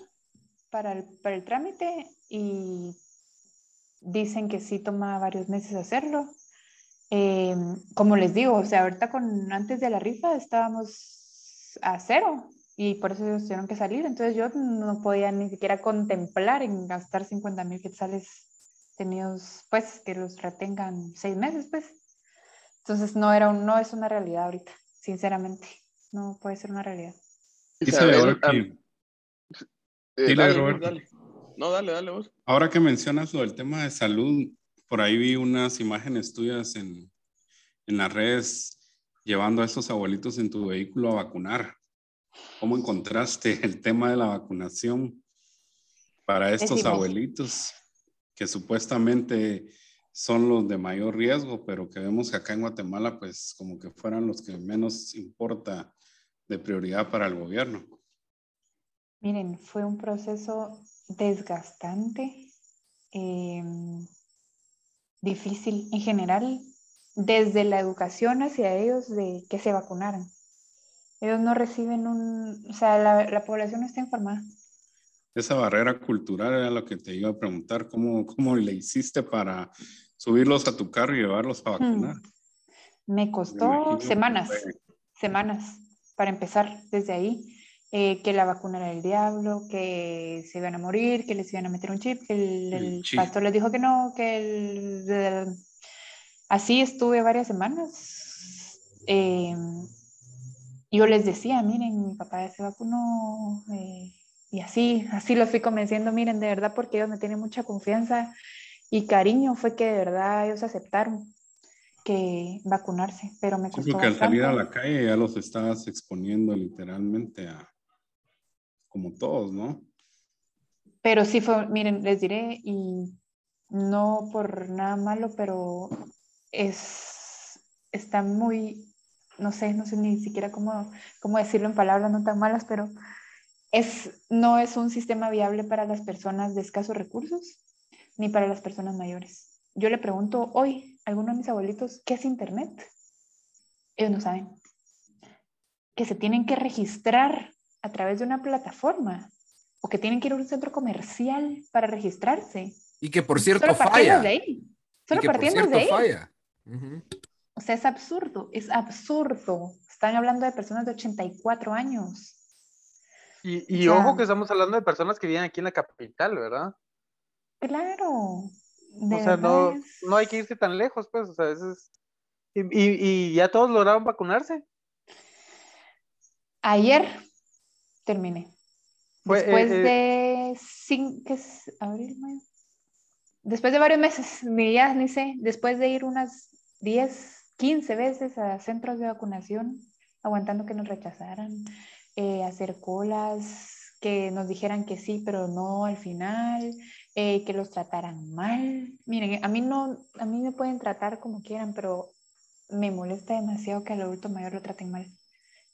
para el, para el trámite y dicen que sí toma varios meses hacerlo. Em, como les digo, o sea, ahorita con antes de la rifa estábamos a cero y por eso ellos tuvieron que salir. Entonces yo no podía ni siquiera contemplar en gastar 50 mil quetzales tenidos, pues, que los retengan seis meses, pues. Entonces no, era un, no es una realidad ahorita, sinceramente. No puede ser una realidad. ahora que... Eh, dale, No, dale, dale vos. Ahora que mencionas lo del tema de salud, por ahí vi unas imágenes tuyas en, en las redes llevando a esos abuelitos en tu vehículo a vacunar. ¿Cómo encontraste el tema de la vacunación para estos abuelitos que supuestamente son los de mayor riesgo, pero que vemos que acá en Guatemala pues como que fueran los que menos importa de prioridad para el gobierno? Miren, fue un proceso desgastante, em, difícil en general, desde la educación hacia ellos de que se vacunaran. Ellos no reciben un, o sea, la, población no está informada. Esa barrera cultural era lo que te iba a preguntar, ¿cómo, cómo le hiciste para subirlos a tu carro y llevarlos a vacunar? Hmm. Me costó semanas, semanas para empezar desde ahí. Eh, que la vacuna era el diablo, que se iban a morir, que les iban a meter un chip, que el, pastor les dijo que no, que el, así estuve varias semanas. Eh, yo les decía, miren, mi papá se vacunó, eh, y así, así los fui convenciendo, miren, de verdad, porque ellos me tienen mucha confianza y cariño, fue que de verdad ellos aceptaron que vacunarse, pero me costó sí, porque al salir a la calle ya los estabas exponiendo literalmente a, como todos, ¿no? Pero sí fue, miren, les diré, y no por nada malo, pero es, está muy no sé, no sé ni siquiera cómo, cómo decirlo en palabras no tan malas, pero es, no es un sistema viable para las personas de escasos recursos ni para las personas mayores. Yo le pregunto hoy a alguno de mis abuelitos, ¿qué es Internet? Ellos no saben. Que se tienen que registrar a través de una plataforma o que tienen que ir a un centro comercial para registrarse. Y que por cierto falla. De ahí. Solo partiendo de ahí. Falla. O sea, es absurdo, es absurdo. Están hablando de personas de 84 años. Y, ojo que estamos hablando de personas que viven aquí en la capital, ¿verdad? Claro. O sea, no, no hay que irse tan lejos, pues, o sea, eso es... Y, y, ya todos lograron vacunarse. Ayer terminé. Después eh, eh, de cinco, es? Abril, mayo. Después de varios meses, ni ya ni sé, después de ir unas 10, 15 veces a centros de vacunación, aguantando que nos rechazaran, eh, hacer colas, que nos dijeran que sí, pero no al final, eh, que los trataran mal. Miren, a mí no, a mí me pueden tratar como quieran, pero me molesta demasiado que al adulto mayor lo traten mal.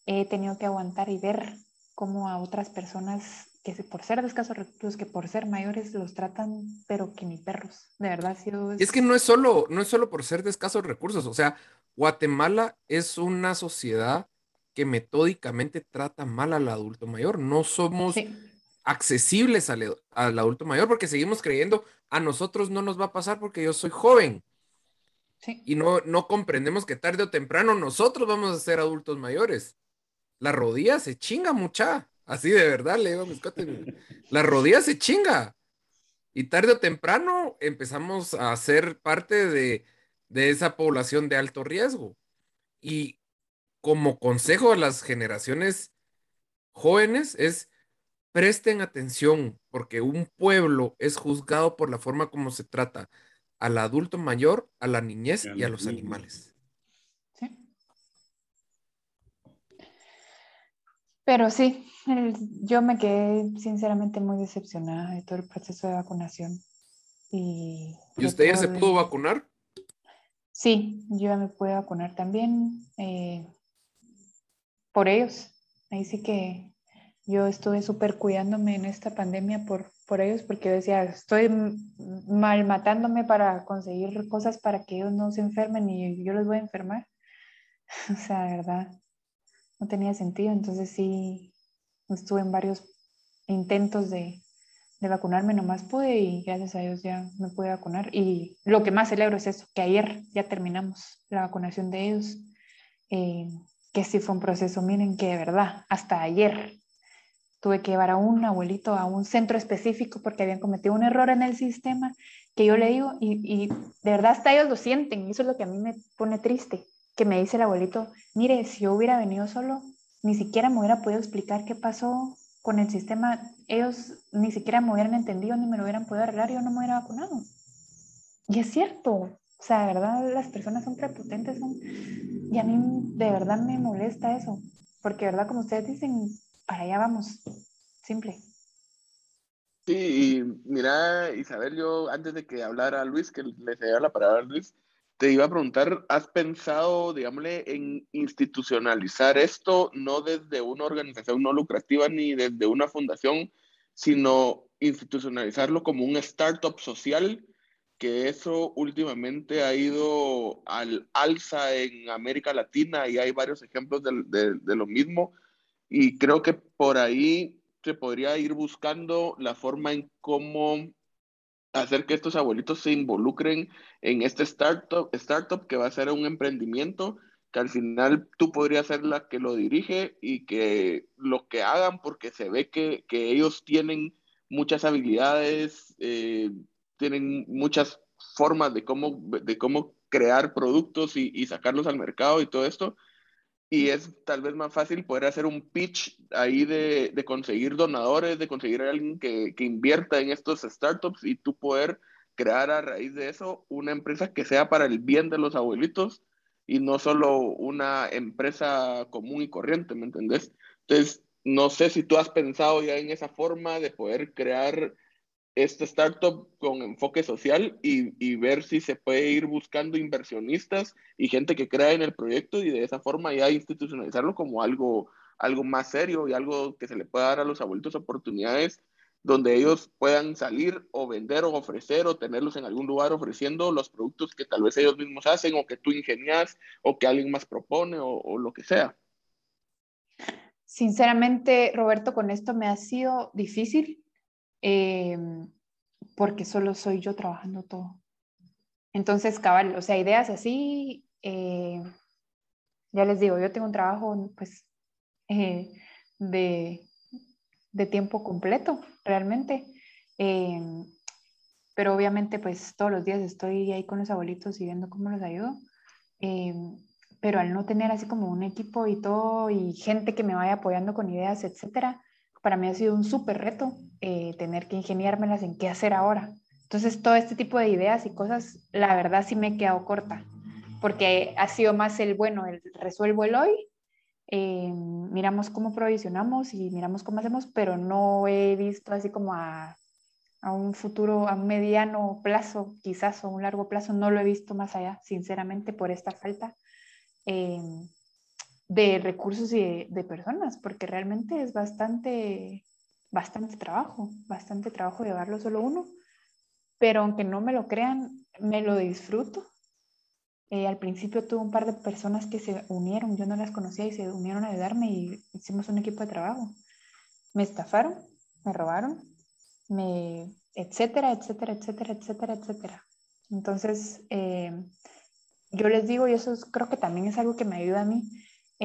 He tenido que aguantar y ver cómo a otras personas que por ser de escasos recursos, que por ser mayores los tratan, pero que ni perros. De verdad, sí. Es... es que no es solo, no es solo por ser de escasos recursos. O sea, Guatemala es una sociedad que metódicamente trata mal al adulto mayor. No somos accesibles al, adulto mayor porque seguimos creyendo a nosotros no nos va a pasar porque yo soy joven. Y no, no comprendemos que tarde o temprano nosotros vamos a ser adultos mayores. La rodilla se chinga mucha. Así de verdad, le digo a mis La rodilla se chinga. Y tarde o temprano empezamos a ser parte de, de esa población de alto riesgo. Y como consejo a las generaciones jóvenes es presten atención porque un pueblo es juzgado por la forma como se trata al adulto mayor, a la niñez y a los animales. Sí. Pero sí, yo me quedé sinceramente muy decepcionada de todo el proceso de vacunación. ¿Y, ¿Y usted ya se pudo vacunar? Sí, yo ya me pude vacunar también. Eh, por ellos. Ahí sí que yo estuve súper cuidándome en esta pandemia por, por ellos, porque yo decía, estoy mal matándome para conseguir cosas para que ellos no se enfermen y yo los voy a enfermar. o sea, de verdad, no tenía sentido. Entonces sí, estuve en varios intentos de, de vacunarme, nomás pude y gracias a Dios ya me pude vacunar. Y lo que más celebro es eso, que ayer ya terminamos la vacunación de ellos. Eh, que sí fue un proceso, miren que de verdad, hasta ayer tuve que llevar a un abuelito a un centro específico porque habían cometido un error en el sistema, que yo le digo, y, y de verdad hasta ellos lo sienten, y eso es lo que a mí me pone triste, que me dice el abuelito, mire, si yo hubiera venido solo, ni siquiera me hubiera podido explicar qué pasó con el sistema, ellos ni siquiera me hubieran entendido ni me lo hubieran podido arreglar, yo no me hubiera vacunado. Y es cierto, o sea, de verdad las personas son prepotentes son... y a mí de verdad me molesta eso, porque verdad como ustedes dicen, para allá vamos, simple. Sí, y mira, Isabel, yo antes de que hablara Luis, que le cediera la palabra a Luis, te iba a preguntar, ¿has pensado, digámosle, en institucionalizar esto, no desde una organización no lucrativa ni desde una fundación, sino institucionalizarlo como un startup social que eso últimamente ha ido al alza en América Latina y hay varios ejemplos de, de, lo mismo. Y creo que por ahí se podría ir buscando la forma en cómo hacer que estos abuelitos se involucren en este startup, startup que va a ser un emprendimiento que al final tú podrías ser la que lo dirige y que lo que hagan porque se ve que, que ellos tienen muchas habilidades, eh, tienen muchas formas de cómo, de cómo crear productos y, y, sacarlos al mercado y todo esto. Y es tal vez más fácil poder hacer un pitch ahí de, de conseguir donadores, de conseguir a alguien que, que, invierta en estos startups y tú poder crear a raíz de eso una empresa que sea para el bien de los abuelitos y no solo una empresa común y corriente, ¿me entendés? Entonces, no sé si tú has pensado ya en esa forma de poder crear este startup con enfoque social y, y, ver si se puede ir buscando inversionistas y gente que crea en el proyecto y de esa forma ya institucionalizarlo como algo, algo más serio y algo que se le pueda dar a los abuelitos oportunidades donde ellos puedan salir o vender o ofrecer o tenerlos en algún lugar ofreciendo los productos que tal vez ellos mismos hacen o que tú ingenias o que alguien más propone o lo que sea. Sinceramente, Roberto, con esto me ha sido difícil Em, porque solo soy yo trabajando todo. Entonces, cabal, o sea, ideas así, eh, ya les digo, yo tengo un trabajo pues eh, de, de, tiempo completo, realmente. Em, pero obviamente pues todos los días estoy ahí con los abuelitos y viendo cómo los ayudo. Em, pero al no tener así como un equipo y todo y gente que me vaya apoyando con ideas, etcétera, para mí ha sido un súper reto eh, tener que ingeniármelas en qué hacer ahora. Entonces, todo este tipo de ideas y cosas, la verdad sí me he quedado corta, porque ha sido más el, bueno, el resuelvo el hoy, em, miramos cómo provisionamos y miramos cómo hacemos, pero no he visto así como a a un futuro, a un mediano plazo, quizás o un largo plazo, no lo he visto más allá, sinceramente, por esta falta eh, de recursos y de, personas, porque realmente es bastante, bastante trabajo, bastante trabajo llevarlo solo uno, pero aunque no me lo crean, me lo disfruto. Eh, al principio tuve un par de personas que se unieron, yo no las conocía y se unieron a ayudarme y hicimos un equipo de trabajo. Me estafaron, me robaron, me, etcétera, etcétera, etcétera, etcétera, etcétera. Entonces, eh, yo les digo, y eso creo que también es algo que me ayuda a mí,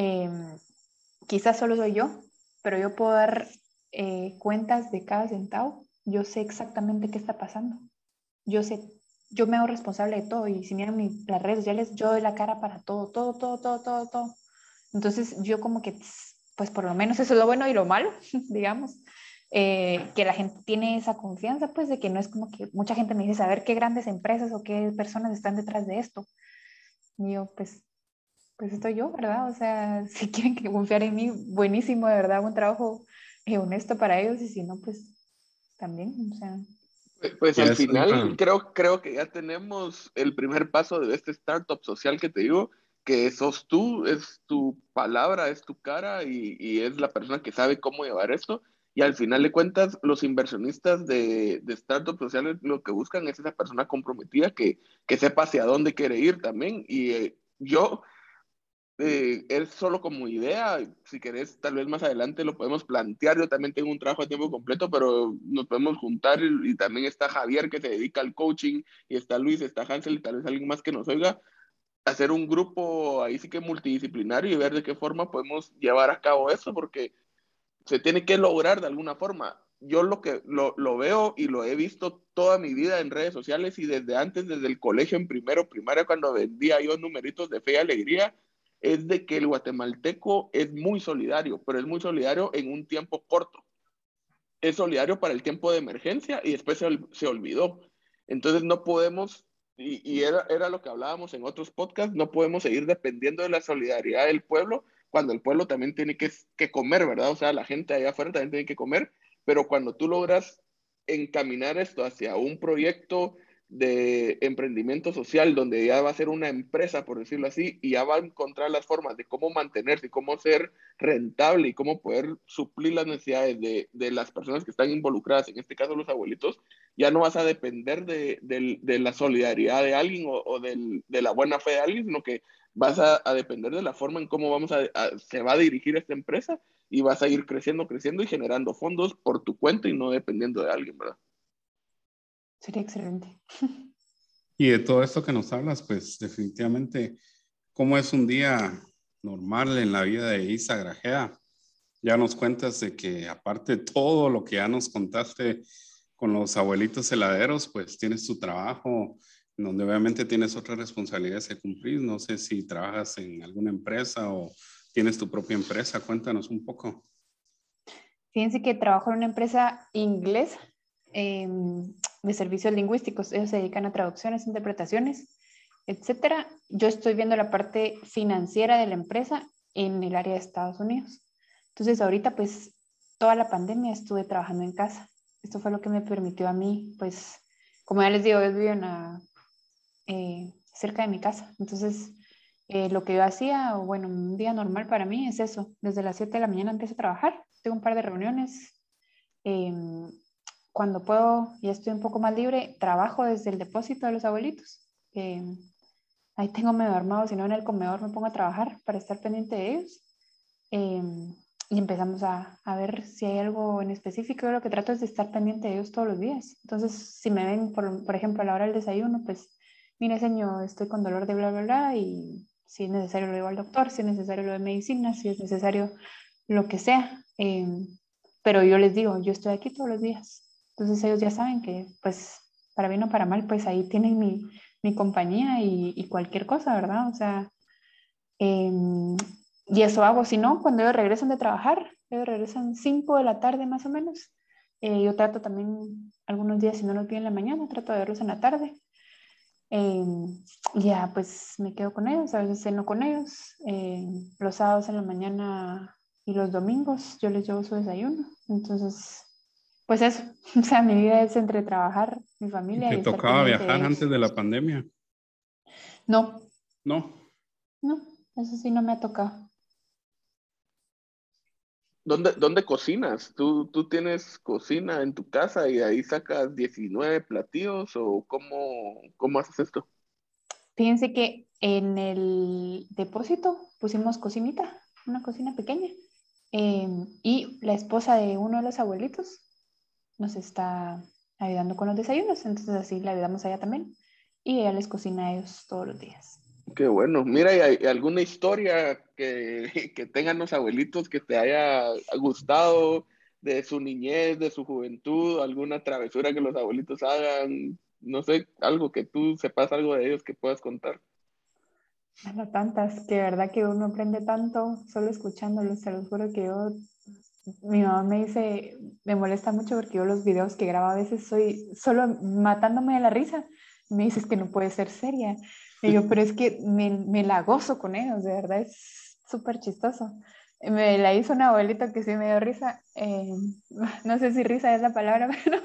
eh, quizás solo soy yo, pero yo puedo dar eh, cuentas de cada centavo, yo sé exactamente qué está pasando, yo sé, yo me hago responsable de todo y si miran las redes sociales, yo doy la cara para todo, todo, todo, todo, todo, todo. Entonces, yo como que, pues por lo menos eso es lo bueno y lo malo, digamos. Eh, que la gente tiene esa confianza, pues de que no es como que mucha gente me dice saber qué grandes empresas o qué personas están detrás de esto. Y yo, pues, pues estoy yo, ¿verdad? O sea, si quieren que confiar en mí, buenísimo, de verdad, un trabajo eh, honesto para ellos y si no, pues también, o sea. Pues, pues al final creo, creo que ya tenemos el primer paso de este startup social que te digo, que sos tú, es tu palabra, es tu cara y, y es la persona que sabe cómo llevar esto y al final de cuentas, los inversionistas de, de startups sociales lo que buscan es esa persona comprometida que, que sepa hacia dónde quiere ir también. Y eh, yo, eh, es solo como idea, si querés, tal vez más adelante lo podemos plantear. Yo también tengo un trabajo a tiempo completo, pero nos podemos juntar y, también está Javier que se dedica al coaching, y está Luis, está Hansel y tal vez alguien más que nos oiga hacer un grupo ahí sí que multidisciplinario y ver de qué forma podemos llevar a cabo eso, porque se tiene que lograr de alguna forma. Yo lo que lo, lo, veo y lo he visto toda mi vida en redes sociales y desde antes, desde el colegio en primero, primaria, cuando vendía yo numeritos de fe y alegría, es de que el guatemalteco es muy solidario, pero es muy solidario en un tiempo corto. Es solidario para el tiempo de emergencia y después se, se olvidó. Entonces no podemos, y, y era, era lo que hablábamos en otros podcasts, no podemos seguir dependiendo de la solidaridad del pueblo cuando el pueblo también tiene que, que comer, ¿verdad? O sea, la gente allá afuera también tiene que comer, pero cuando tú logras encaminar esto hacia un proyecto de emprendimiento social donde ya va a ser una empresa, por decirlo así, y ya va a encontrar las formas de cómo mantenerse y cómo ser rentable y cómo poder suplir las necesidades de, de las personas que están involucradas, en este caso los abuelitos, ya no vas a depender de, de la solidaridad de alguien o, o de la buena fe de alguien, sino que vas a, depender de la forma en cómo vamos a, se va a dirigir esta empresa y vas a ir creciendo, creciendo y generando fondos por tu cuenta y no dependiendo de alguien, ¿verdad? Sería excelente. Y de todo esto que nos hablas, pues definitivamente, ¿cómo es un día normal en la vida de Isa Grajea? Ya nos cuentas de que aparte de todo lo que ya nos contaste con los abuelitos heladeros, pues tienes tu trabajo donde obviamente tienes otras responsabilidades que cumplir. No sé si trabajas en alguna empresa o tienes tu propia empresa. Cuéntanos un poco. Fíjense que trabajo en una empresa inglesa em, de servicios lingüísticos. Ellos se dedican a traducciones, interpretaciones, etcétera. Yo estoy viendo la parte financiera de la empresa en el área de Estados Unidos. Entonces, ahorita, pues, toda la pandemia estuve trabajando en casa. Esto fue lo que me permitió a mí, pues, como ya les digo, yo vivo en eh, cerca de mi casa. Entonces, eh, lo que yo hacía, bueno, un día normal para mí es eso. Desde las 7 de la mañana empiezo a trabajar, tengo un par de reuniones. Em, cuando puedo y estoy un poco más libre, trabajo desde el depósito de los abuelitos. Em, ahí tengo medio armado, si no en el comedor me pongo a trabajar para estar pendiente de ellos. Em, y empezamos a, a, ver si hay algo en específico. Yo lo que trato es de estar pendiente de ellos todos los días. Entonces, si me ven, por, por ejemplo, a la hora del desayuno, pues mire señor, estoy con dolor de bla, bla, bla, y si es necesario lo llevo al doctor, si es necesario lo de medicina, si es necesario lo que sea. Em, pero yo les digo, yo estoy aquí todos los días. Entonces ellos ya saben que pues para bien o para mal, pues ahí tienen mi, mi compañía y, y, cualquier cosa, ¿verdad? O sea, em, y eso hago, si no, cuando ellos regresan de trabajar, ellos regresan 5 de la tarde más o menos, eh, yo trato también algunos días, si no los vi en la mañana, trato de verlos en la tarde. Em, ya, pues me quedo con ellos, a veces ceno con ellos. Em, los sábados en la mañana y los domingos yo les llevo su desayuno. Entonces, pues eso, o sea, mi vida es entre trabajar, mi familia. ¿Te tocaba viajar antes de la pandemia? No. No. No, eso sí no me ha tocado. ¿Dónde, ¿Dónde, cocinas? ¿Tú, ¿Tú tienes cocina en tu casa y ahí sacas 19 platillos o cómo, cómo haces esto? Fíjense que en el depósito pusimos cocinita, una cocina pequeña. Em, y la esposa de uno de los abuelitos nos está ayudando con los desayunos, entonces así la ayudamos allá también. Y ella les cocina a ellos todos los días. Qué bueno. Mira, ¿y hay alguna historia que, que tengan los abuelitos que te haya gustado de su niñez, de su juventud, alguna travesura que los abuelitos hagan? No sé, algo que tú sepas algo de ellos que puedas contar. No tantas, que verdad que uno aprende tanto solo escuchándolos, se los juro que yo, mi mamá me dice, me molesta mucho porque yo los videos que grabo a veces soy solo matándome de la risa, me dices que no puede ser seria, y yo, pero es que me, me la gozo con ellos, de verdad es súper chistoso. Me la hizo un abuelito que sí me dio risa, eh, no sé si risa es la palabra, pero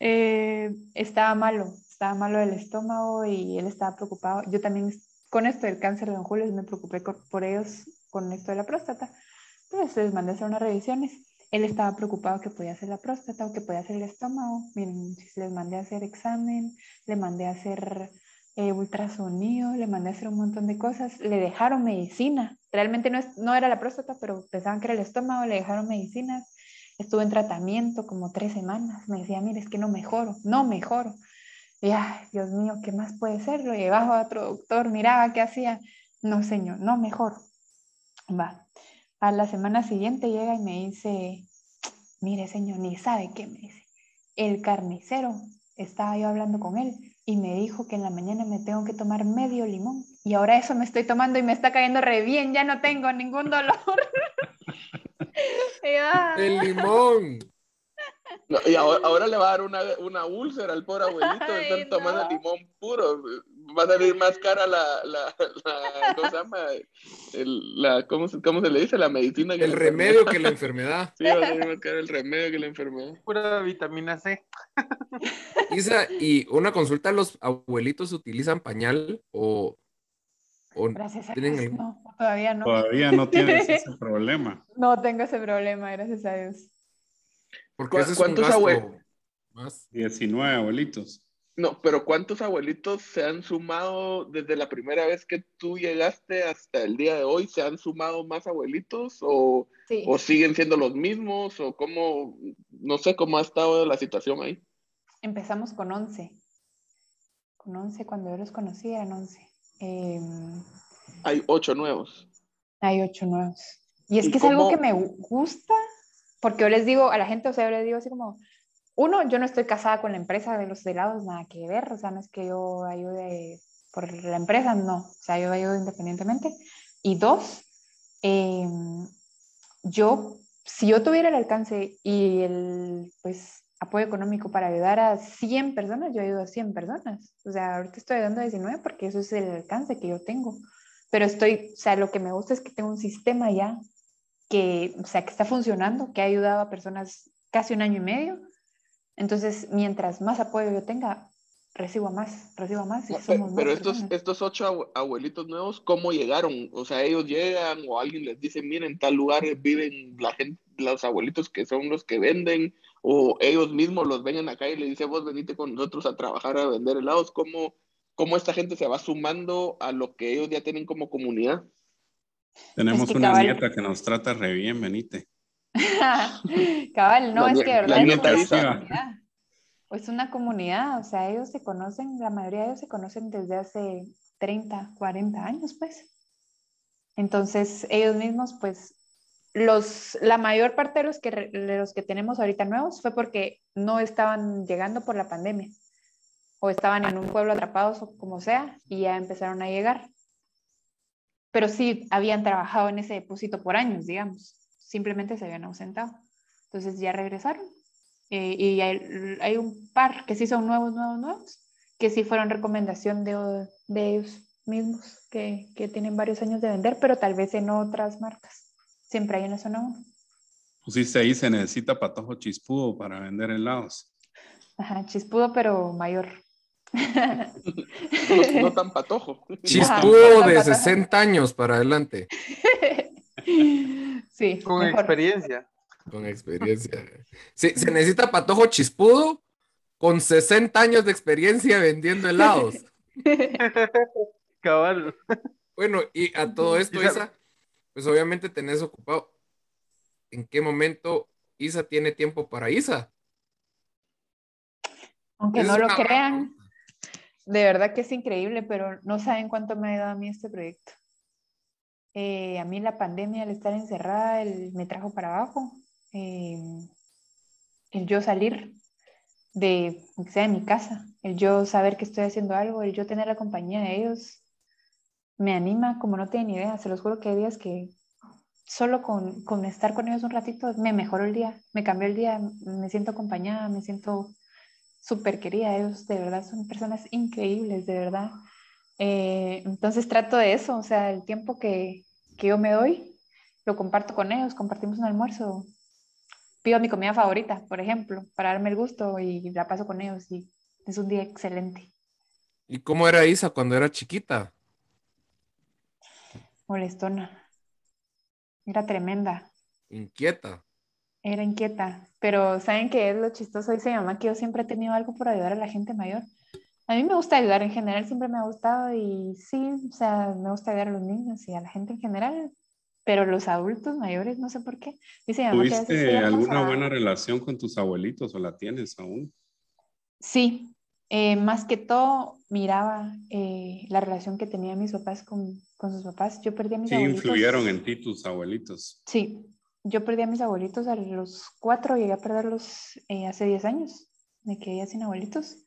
eh, estaba malo, estaba malo del estómago y él estaba preocupado. Yo también con esto del cáncer de don Julio me preocupé por ellos con esto de la próstata. Entonces les mandé a hacer unas revisiones. Él estaba preocupado que podía hacer la próstata o que podía hacer el estómago. Miren, les mandé a hacer examen, le mandé a hacer eh, ultrasonido, le mandé a hacer un montón de cosas, le dejaron medicina, realmente no, es, no era la próstata, pero pensaban que era el estómago, le dejaron medicinas, estuve en tratamiento como tres semanas, me decía, mire, es que no mejoro, no mejoro. Y, ay, Dios mío, ¿qué más puede ser? Lo llevaba a otro doctor, miraba qué hacía, no señor, no mejoro. Va, a la semana siguiente llega y me dice, mire señor, ni sabe qué me dice, el carnicero, estaba yo hablando con él, y me dijo que en la mañana me tengo que tomar medio limón y ahora eso me estoy tomando y me está cayendo re bien, ya no tengo ningún dolor. El limón. y ahora, le va a dar una, una úlcera al pobre abuelito de estar tomando limón puro. Va a salir más cara la, la, la ¿cómo se llama? El, la, ¿cómo, se, ¿cómo, se, le dice? La medicina. Que el remedio que la enfermedad. Sí, va a salir más cara el remedio que la enfermedad. Pura vitamina C. Isa, y una consulta, ¿los abuelitos utilizan pañal o, o gracias a Dios, no, todavía no. Todavía no tienes ese problema. No tengo ese problema, gracias a Dios. Porque ¿Cuántos abuelitos? Más. 19 abuelitos. No, pero ¿cuántos abuelitos se han sumado desde la primera vez que tú llegaste hasta el día de hoy? ¿Se han sumado más abuelitos o, o siguen siendo los mismos? ¿O cómo, no sé cómo ha estado la situación ahí? Empezamos con 11. Con 11, cuando yo los conocí eran 11. Em, hay 8 nuevos. Hay 8 nuevos. Y es que es algo que me gusta, porque yo les digo a la gente, o sea, yo les digo así como, uno, yo no estoy casada con la empresa de los helados, nada que ver, o sea, no es que yo ayude por la empresa, no, o sea, yo ayudo independientemente. Y dos, em, yo, si yo tuviera el alcance y el, pues, apoyo económico para ayudar a 100 personas, yo ayudo a 100 personas. O sea, ahorita estoy ayudando a 19 porque eso es el alcance que yo tengo. Pero estoy, o sea, lo que me gusta es que tengo un sistema ya que, o sea, que está funcionando, que ha ayudado a personas casi un año y medio. Entonces, mientras más apoyo yo tenga, recibo más, recibo más. Y somos pero estos, estos ocho abuelitos nuevos, ¿cómo llegaron? O sea, ellos llegan o alguien les dice, miren, en tal lugar viven la gente, los abuelitos que son los que venden, o ellos mismos los ven en la calle y le dicen, vos venite con nosotros a trabajar, a vender helados, ¿cómo, cómo esta gente se va sumando a lo que ellos ya tienen como comunidad? Tenemos una nieta que nos trata re bien, venite. cabal, no, es que verdad es una comunidad. Pues una comunidad, o sea, ellos se conocen, la mayoría de ellos se conocen desde hace 30, 40 años, pues. Entonces, ellos mismos, pues, los, la mayor parte de los, que, los que tenemos ahorita nuevos fue porque no estaban llegando por la pandemia. o estaban en un pueblo atrapados o como sea, y ya empezaron a llegar. Pero sí habían trabajado en ese depósito por años, digamos, simplemente se habían ausentado. Entonces ya regresaron. Eh, y hay, un par que sí son nuevos, nuevos, nuevos, que sí fueron recomendación de, de ellos mismos, que, que, tienen varios años de vender, pero tal vez en otras marcas. Siempre hay en zona 1. Pusiste ahí, se necesita patojo chispudo para vender helados. Ajá, chispudo, pero mayor. no, tan patojo. Chispudo de 60 años para adelante. Sí. Con experiencia. Con experiencia. Sí, se necesita patojo chispudo con 60 años de experiencia vendiendo helados. Cabal. Bueno, y a todo esto, Isa, pues obviamente tenés ocupado. ¿En qué momento Isa tiene tiempo para Isa? Aunque no lo crean, de verdad que es increíble, pero no saben cuánto me ha dado a mí este proyecto. Eh, a mí la pandemia, al estar encerrada, me trajo para abajo. Eh, el yo salir de, sea, de mi casa, el yo saber que estoy haciendo algo, el yo tener la compañía de ellos, me anima como no tienen idea. Se los juro que hay días que solo con, con estar con ellos un ratito me mejoró el día, me cambió el día, me siento acompañada, me siento súper querida, ellos de verdad son personas increíbles, de verdad. Eh, entonces trato de eso, o sea, el tiempo que, que, yo me doy, lo comparto con ellos, compartimos un almuerzo, pido mi comida favorita, por ejemplo, para darme el gusto y la paso con ellos y es un día excelente. ¿Y cómo era Isa cuando era chiquita? Molestona. Era tremenda. Inquieta. Era inquieta, pero ¿saben qué es lo chistoso? Dice mi mamá que yo siempre he tenido algo por ayudar a la gente mayor. A mí me gusta ayudar en general, siempre me ha gustado y sí, o sea, me gusta ayudar a los niños y a la gente en general, pero los adultos mayores, no sé por qué. ¿Tuviste alguna buena relación con tus abuelitos o la tienes aún? Sí, eh, más que todo miraba eh, la relación que tenía mis papás con, con sus papás. Yo perdí a mis sí, influyeron en ti tus abuelitos. Sí, yo perdí a mis abuelitos a los cuatro, llegué a perderlos eh, hace diez años, me quedé sin abuelitos.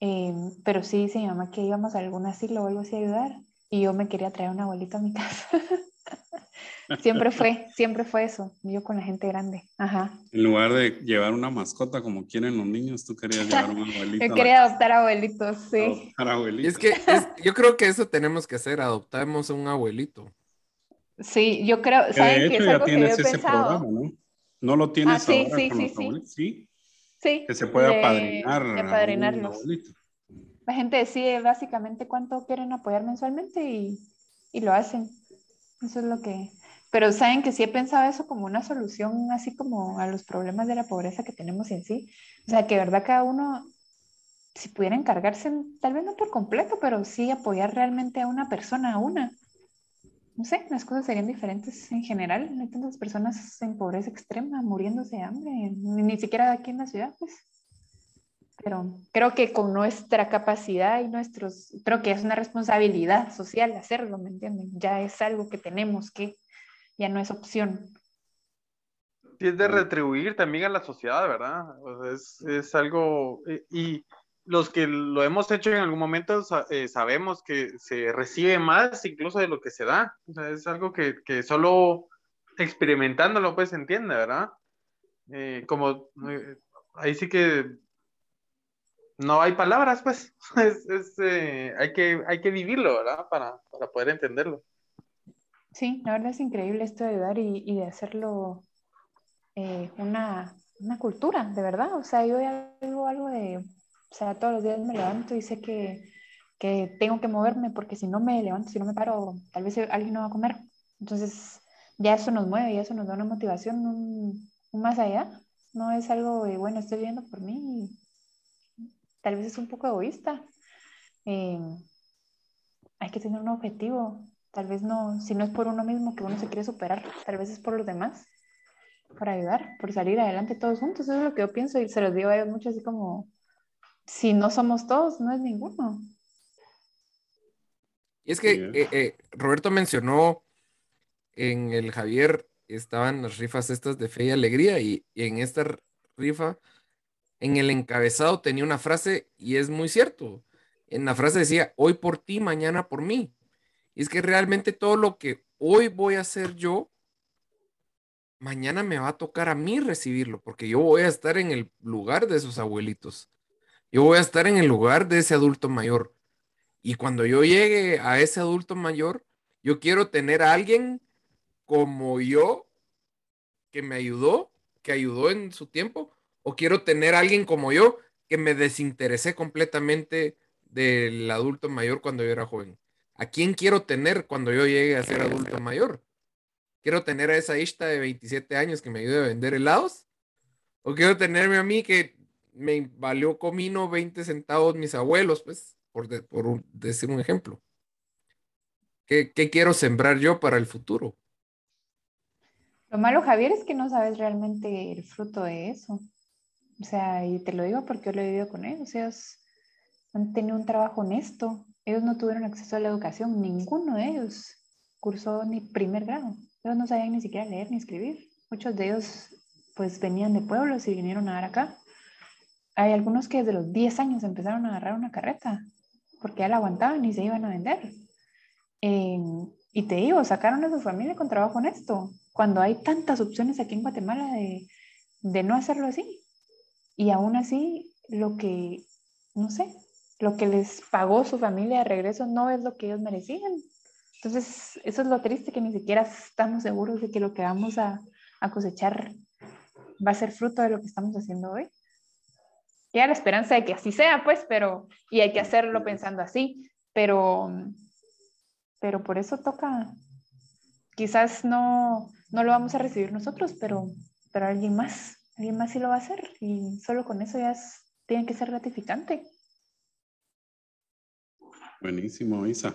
Em, pero sí dice mi mamá que íbamos a algún asilo o algo así a ayudar y yo me quería traer un abuelito a mi casa. siempre fue, siempre fue eso, yo con la gente grande. Ajá. En lugar de llevar una mascota como quieren los niños, tú querías llevar un abuelito. yo quería adoptar abuelitos, sí. Adoptar abuelitos. es que yo creo que eso tenemos que hacer, adoptamos a un abuelito. Sí, yo creo, ¿saben de hecho, ya tienes ese programa, ¿no? No lo tienes ah, sí, ahora sí, con sí, los abuelitos, sí. Sí. Que se puede apadrinar. apadrinarlos. La gente decide básicamente cuánto quieren apoyar mensualmente y, y, lo hacen. Eso es lo que... Pero saben que sí he pensado eso como una solución así como a los problemas de la pobreza que tenemos en sí. O sea, que verdad cada uno, si pudiera encargarse, tal vez no por completo, pero sí apoyar realmente a una persona, a una no sé, las cosas serían diferentes en general. Hay tantas personas en pobreza extrema muriéndose de hambre, ni, siquiera aquí en la ciudad, pues. Pero creo que con nuestra capacidad y nuestros, creo que es una responsabilidad social hacerlo, ¿me entienden? Ya es algo que tenemos que, ya no es opción. Sí, es de retribuir también a la sociedad, ¿verdad? es, es, algo, eh, y los que lo hemos hecho en algún momento eh, sabemos que se recibe más incluso de lo que se da. O sea, es algo que, que solo experimentándolo pues se entiende, ¿verdad? Eh, como eh, ahí sí que no hay palabras, pues. Es, hay, que, hay que vivirlo, ¿verdad? Para, para, poder entenderlo. Sí, la verdad es increíble esto de ayudar y, y de hacerlo una, una, cultura, de verdad. O sea, yo algo, algo de o sea, todos los días me levanto y sé que, que tengo que moverme porque si no me levanto, si no me paro, tal vez alguien no va a comer. Entonces, ya eso nos mueve y eso nos da una motivación un, más allá. No es algo de, bueno, estoy viendo por mí. Tal vez es un poco egoísta. Eh, hay que tener un objetivo. Tal vez no, si no es por uno mismo que uno se quiere superar, tal vez es por los demás, para ayudar, por salir adelante todos juntos. Eso es lo que yo pienso y se los digo a ellos mucho así como, si no somos todos, no es ninguno. Y es que eh, eh, Roberto mencionó en el Javier estaban las rifas estas de fe y alegría y, en esta rifa en el encabezado tenía una frase y es muy cierto. En la frase decía, hoy por ti, mañana por mí. Y es que realmente todo lo que hoy voy a hacer yo, mañana me va a tocar a mí recibirlo, porque yo voy a estar en el lugar de esos abuelitos. Yo voy a estar en el lugar de ese adulto mayor. Y cuando yo llegue a ese adulto mayor, yo quiero tener a alguien como yo que me ayudó, que ayudó en su tiempo, o quiero tener a alguien como yo que me desinteresé completamente del adulto mayor cuando yo era joven. ¿A quién quiero tener cuando yo llegue a ser adulto mayor? ¿Quiero tener a esa Ishta de 27 años que me ayude a vender helados? ¿O quiero tenerme a mí que me valió comino 20 centavos mis abuelos, pues, por, decir un ejemplo? ¿Qué, ¿Qué quiero sembrar yo para el futuro? Lo malo, Javier, es que no sabes realmente el fruto de eso. O sea, y te lo digo porque yo lo he vivido con ellos. Ellos han tenido un trabajo honesto. Ellos no tuvieron acceso a la educación. Ninguno de ellos cursó ni primer grado. Ellos no sabían ni siquiera leer ni escribir. Muchos de ellos pues venían de pueblos y vinieron a dar acá. Hay algunos que desde los 10 años empezaron a agarrar una carreta porque ya la aguantaban y se iban a vender. y te digo, sacaron a su familia con trabajo honesto cuando hay tantas opciones aquí en Guatemala de, de no hacerlo así. Y aún así, lo que, no sé, lo que les pagó su familia de regreso no es lo que ellos merecían. Entonces, eso es lo triste, que ni siquiera estamos seguros de que lo que vamos a, a cosechar va a ser fruto de lo que estamos haciendo hoy. Queda la esperanza de que así sea, pues, pero, y hay que hacerlo pensando así, pero, pero por eso toca, quizás no, no lo vamos a recibir nosotros, pero, pero alguien más, alguien más sí lo va a hacer y solo con eso ya tiene que ser gratificante. Buenísimo, Isa.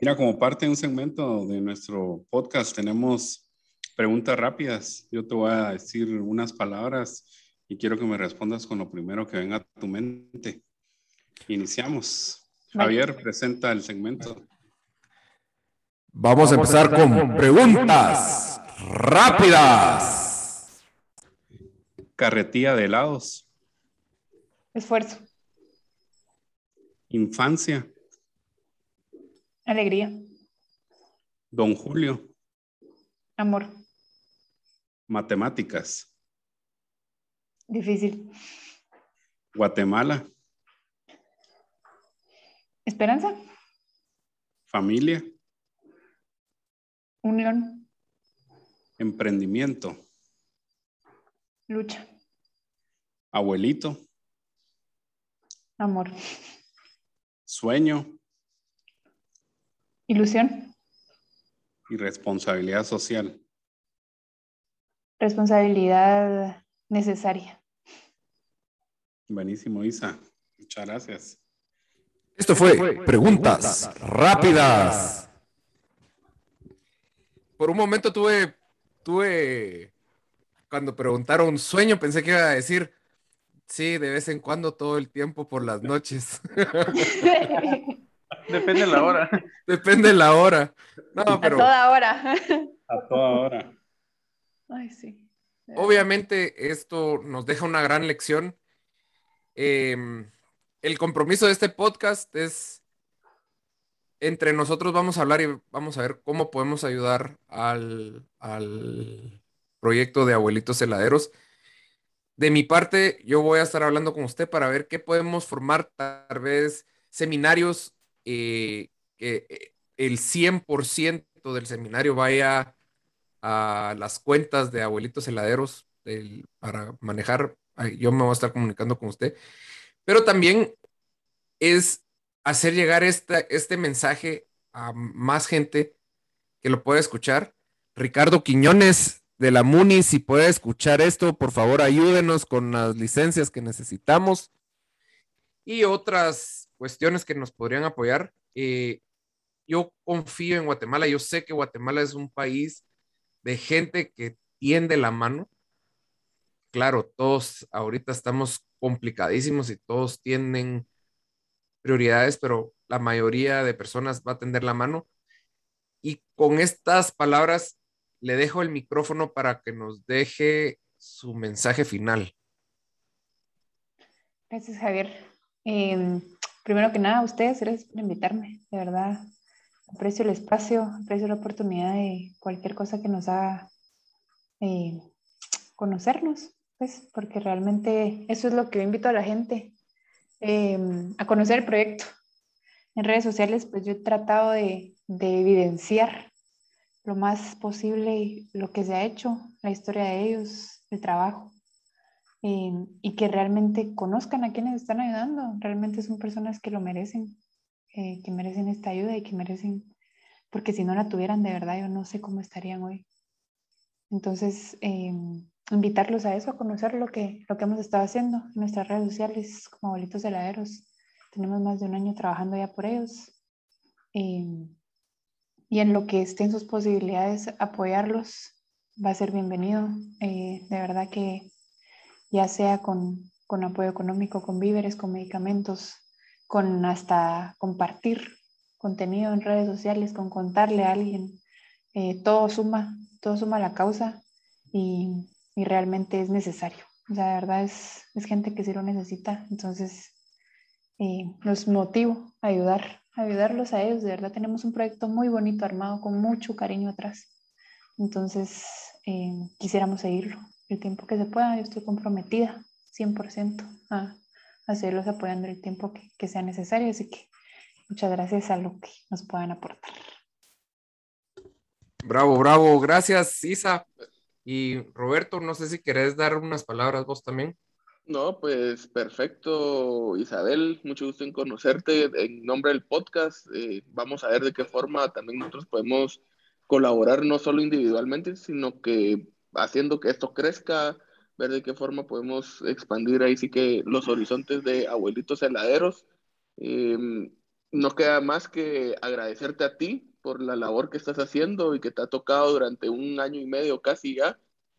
Mira, como parte de un segmento de nuestro podcast tenemos preguntas rápidas. Yo te voy a decir unas palabras y quiero que me respondas con lo primero que venga a tu mente. Iniciamos. Javier, presenta el segmento. Vamos, a empezar, con, preguntas rápidas. Carretilla de helados. Esfuerzo. Infancia. Alegría. Don Julio. Amor. Matemáticas. Difícil. Guatemala. Esperanza. Familia. Unión. Emprendimiento. Lucha. Abuelito. Amor. Sueño. Ilusión. Y responsabilidad social. Responsabilidad necesaria. Buenísimo, Isa. Muchas gracias. Esto fue Preguntas Rápidas por un momento tuve, tuve, cuando preguntaron sueño, pensé que iba a decir, sí, de vez en cuando, todo el tiempo, por las noches. Depende de la hora. Depende de la hora. A toda hora. A toda hora. Ay, sí. Obviamente esto nos deja una gran lección. Em, el compromiso de este podcast es entre nosotros vamos a hablar y vamos a ver cómo podemos ayudar al, proyecto de Abuelitos Heladeros. De mi parte, yo voy a estar hablando con usted para ver qué podemos formar, tal vez seminarios, eh, eh, el 100% del seminario vaya a las cuentas de Abuelitos Heladeros para manejar. Yo me voy a estar comunicando con usted. Pero también es hacer llegar este mensaje a más gente que lo pueda escuchar. Ricardo Quiñones de la MUNI, si puede escuchar esto, por favor ayúdenos con las licencias que necesitamos y otras cuestiones que nos podrían apoyar. Eh, yo confío en Guatemala, yo sé que Guatemala es un país de gente que tiende la mano. Claro, todos ahorita estamos complicadísimos y todos tienden prioridades, pero la mayoría de personas va a tender la mano. Y con estas palabras le dejo el micrófono para que nos deje su mensaje final. Gracias, Javier. Em, primero que nada, ustedes, gracias por invitarme. De verdad, aprecio el espacio, aprecio la oportunidad de cualquier cosa que nos haga eh, conocernos, pues, porque realmente eso es lo que yo invito a la gente, em, a conocer el proyecto. En redes sociales, pues yo he tratado de, de evidenciar lo más posible lo que se ha hecho, la historia de ellos, el trabajo. Em, y que realmente conozcan a quienes están ayudando. Realmente son personas que lo merecen, eh, que merecen esta ayuda y que merecen, porque si no la tuvieran de verdad, yo no sé cómo estarían hoy. Entonces, em, invitarlos a eso, a conocer lo que, lo que hemos estado haciendo en nuestras redes sociales como abuelitos heladeros. Tenemos más de un año trabajando ya por ellos. Em, y en lo que estén sus posibilidades, apoyarlos va a ser bienvenido. Eh, de verdad que ya sea con, con apoyo económico, con víveres, con medicamentos, con hasta compartir contenido en redes sociales, con contarle a alguien. Eh, todo suma, todo suma la causa y, y, realmente es necesario. O sea, de verdad es, es gente que sí lo necesita. Entonces, eh, los motivo a ayudar, a ayudarlos a ellos. De verdad tenemos un proyecto muy bonito armado con mucho cariño atrás. Entonces, eh, quisiéramos seguirlo el tiempo que se pueda. Yo estoy comprometida 100% a, a seguirlos apoyando el tiempo que, que sea necesario. Así que muchas gracias a lo que nos puedan aportar. Bravo, bravo. Gracias, Isa. Y Roberto, no sé si querés dar unas palabras vos también. No, pues perfecto, Isabel, mucho gusto en conocerte. En nombre del podcast, eh, vamos a ver de qué forma también nosotros podemos colaborar, no solo individualmente, sino que haciendo que esto crezca, ver de qué forma podemos expandir ahí sí que los horizontes de abuelitos heladeros. Em, no queda más que agradecerte a ti por la labor que estás haciendo y que te ha tocado durante un año y medio casi ya.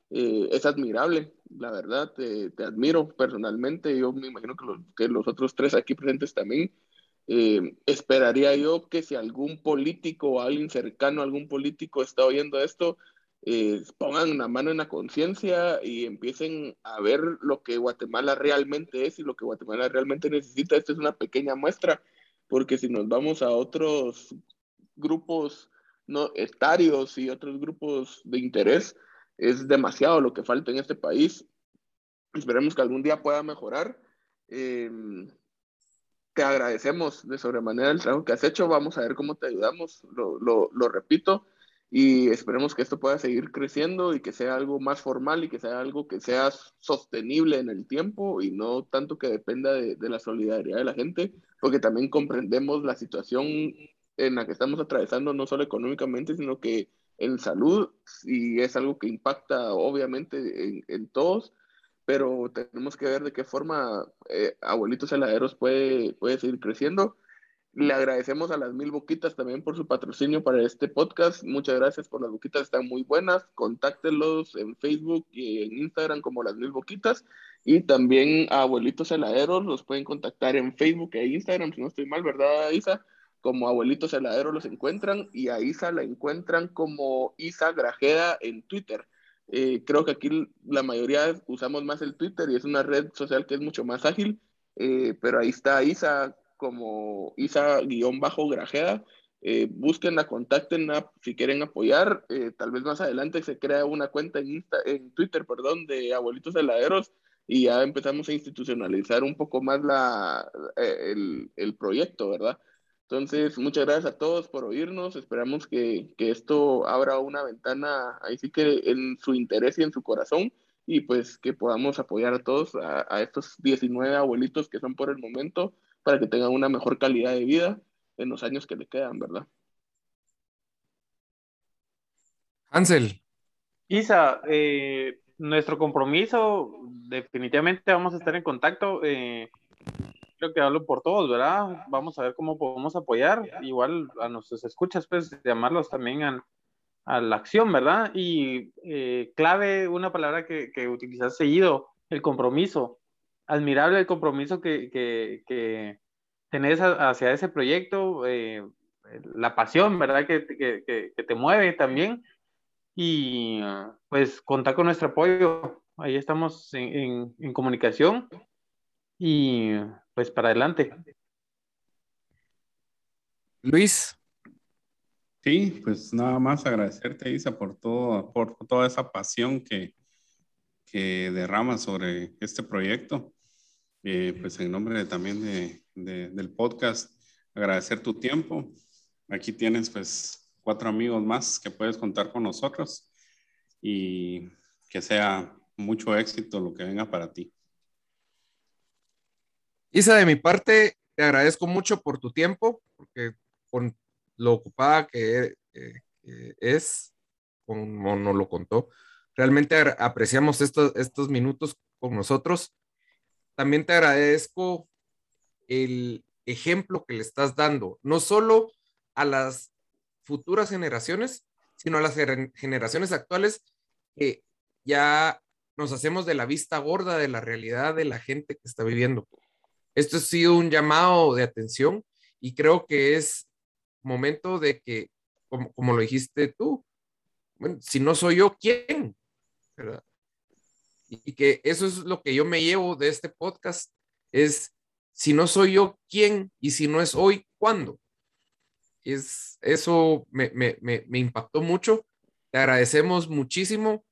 Eh, es admirable, la verdad, te, admiro personalmente. Yo me imagino que los, que los otros tres aquí presentes también. Eh, esperaría yo que si algún político o alguien cercano a algún político está oyendo esto, eh, pongan la mano en la conciencia y empiecen a ver lo que Guatemala realmente es y lo que Guatemala realmente necesita. Esta es una pequeña muestra, porque si nos vamos a otros grupos no etarios y otros grupos de interés, es demasiado lo que falta en este país. Esperemos que algún día pueda mejorar. Eh, te agradecemos de sobremanera el trabajo que has hecho. Vamos a ver cómo te ayudamos. Lo, lo, lo repito y esperemos que esto pueda seguir creciendo y que sea algo más formal y que sea algo que sea sostenible en el tiempo y no tanto que dependa de, de, la solidaridad de la gente, porque también comprendemos la situación en la que estamos atravesando, no solo económicamente, sino que en salud, y es algo que impacta obviamente en, en todos, pero tenemos que ver de qué forma eh, Abuelitos Heladeros puede, puede seguir creciendo le agradecemos a las mil boquitas también por su patrocinio para este podcast. Muchas gracias por las boquitas, están muy buenas. Contáctelos en Facebook y en Instagram como las mil boquitas. Y también a Abuelitos Heladeros los pueden contactar en Facebook e Instagram, si no estoy mal, ¿verdad, Isa? Como Abuelitos Heladeros los encuentran y a Isa la encuentran como Isa Grajeda en Twitter. Eh, creo que aquí la mayoría usamos más el Twitter y es una red social que es mucho más ágil, eh, pero ahí está Isa como Isa-Grajeda. Eh, búsquenla, contáctenla si quieren apoyar. Eh, tal vez más adelante se crea una cuenta en, Insta, en Twitter perdón, de Abuelitos Heladeros y ya empezamos a institucionalizar un poco más la, eh, el, el, proyecto, ¿verdad? Entonces, muchas gracias a todos por oírnos. Esperamos que, que, esto abra una ventana ahí sí que en su interés y en su corazón y pues que podamos apoyar a todos, a, a estos 19 abuelitos que son por el momento para que tengan una mejor calidad de vida en los años que le quedan, ¿verdad? Hansel. Isa, eh, nuestro compromiso, definitivamente vamos a estar en contacto. Eh, creo que hablo por todos, ¿verdad? Vamos a ver cómo podemos apoyar. Igual a nuestros escuchas, pues llamarlos también a, a la acción, ¿verdad? Y eh, clave, una palabra que, que utilizas seguido, el compromiso admirable el compromiso que, que, que tenés hacia ese proyecto, eh, la pasión, ¿verdad? Que, que, te mueve también. Y pues contar con nuestro apoyo. Ahí estamos en, en, en comunicación. Y pues para adelante. Luis. Sí, pues nada más agradecerte, Isa, por, todo, por toda esa pasión que, que derramas sobre este proyecto. Eh, pues en nombre también de, del podcast, agradecer tu tiempo. Aquí tienes pues cuatro amigos más que puedes contar con nosotros y que sea mucho éxito lo que venga para ti. Isa, de mi parte, te agradezco mucho por tu tiempo, porque con lo ocupada que, eh, es, como nos lo contó, realmente apreciamos estos, estos minutos con nosotros. También te agradezco el ejemplo que le estás dando, no solo a las futuras generaciones, sino a las generaciones actuales que ya nos hacemos de la vista gorda de la realidad de la gente que está viviendo. Esto ha sido un llamado de atención y creo que es momento de que, como, lo dijiste tú, si no soy yo, ¿quién? Y, que eso es lo que yo me llevo de este podcast, es si no soy yo, ¿quién? Y si no es hoy, ¿cuándo? Es, eso me, me, me impactó mucho. Te agradecemos muchísimo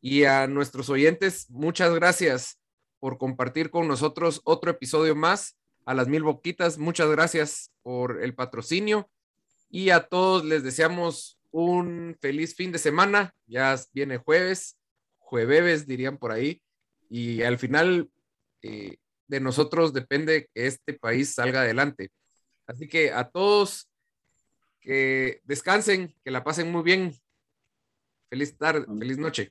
y a nuestros oyentes, muchas gracias por compartir con nosotros otro episodio más. A las mil boquitas, muchas gracias por el patrocinio y a todos les deseamos un feliz fin de semana. Ya viene jueves, jueves dirían por ahí, y al final eh, de nosotros depende que este país salga adelante. Así que a todos que descansen, que la pasen muy bien. Feliz tarde, feliz noche.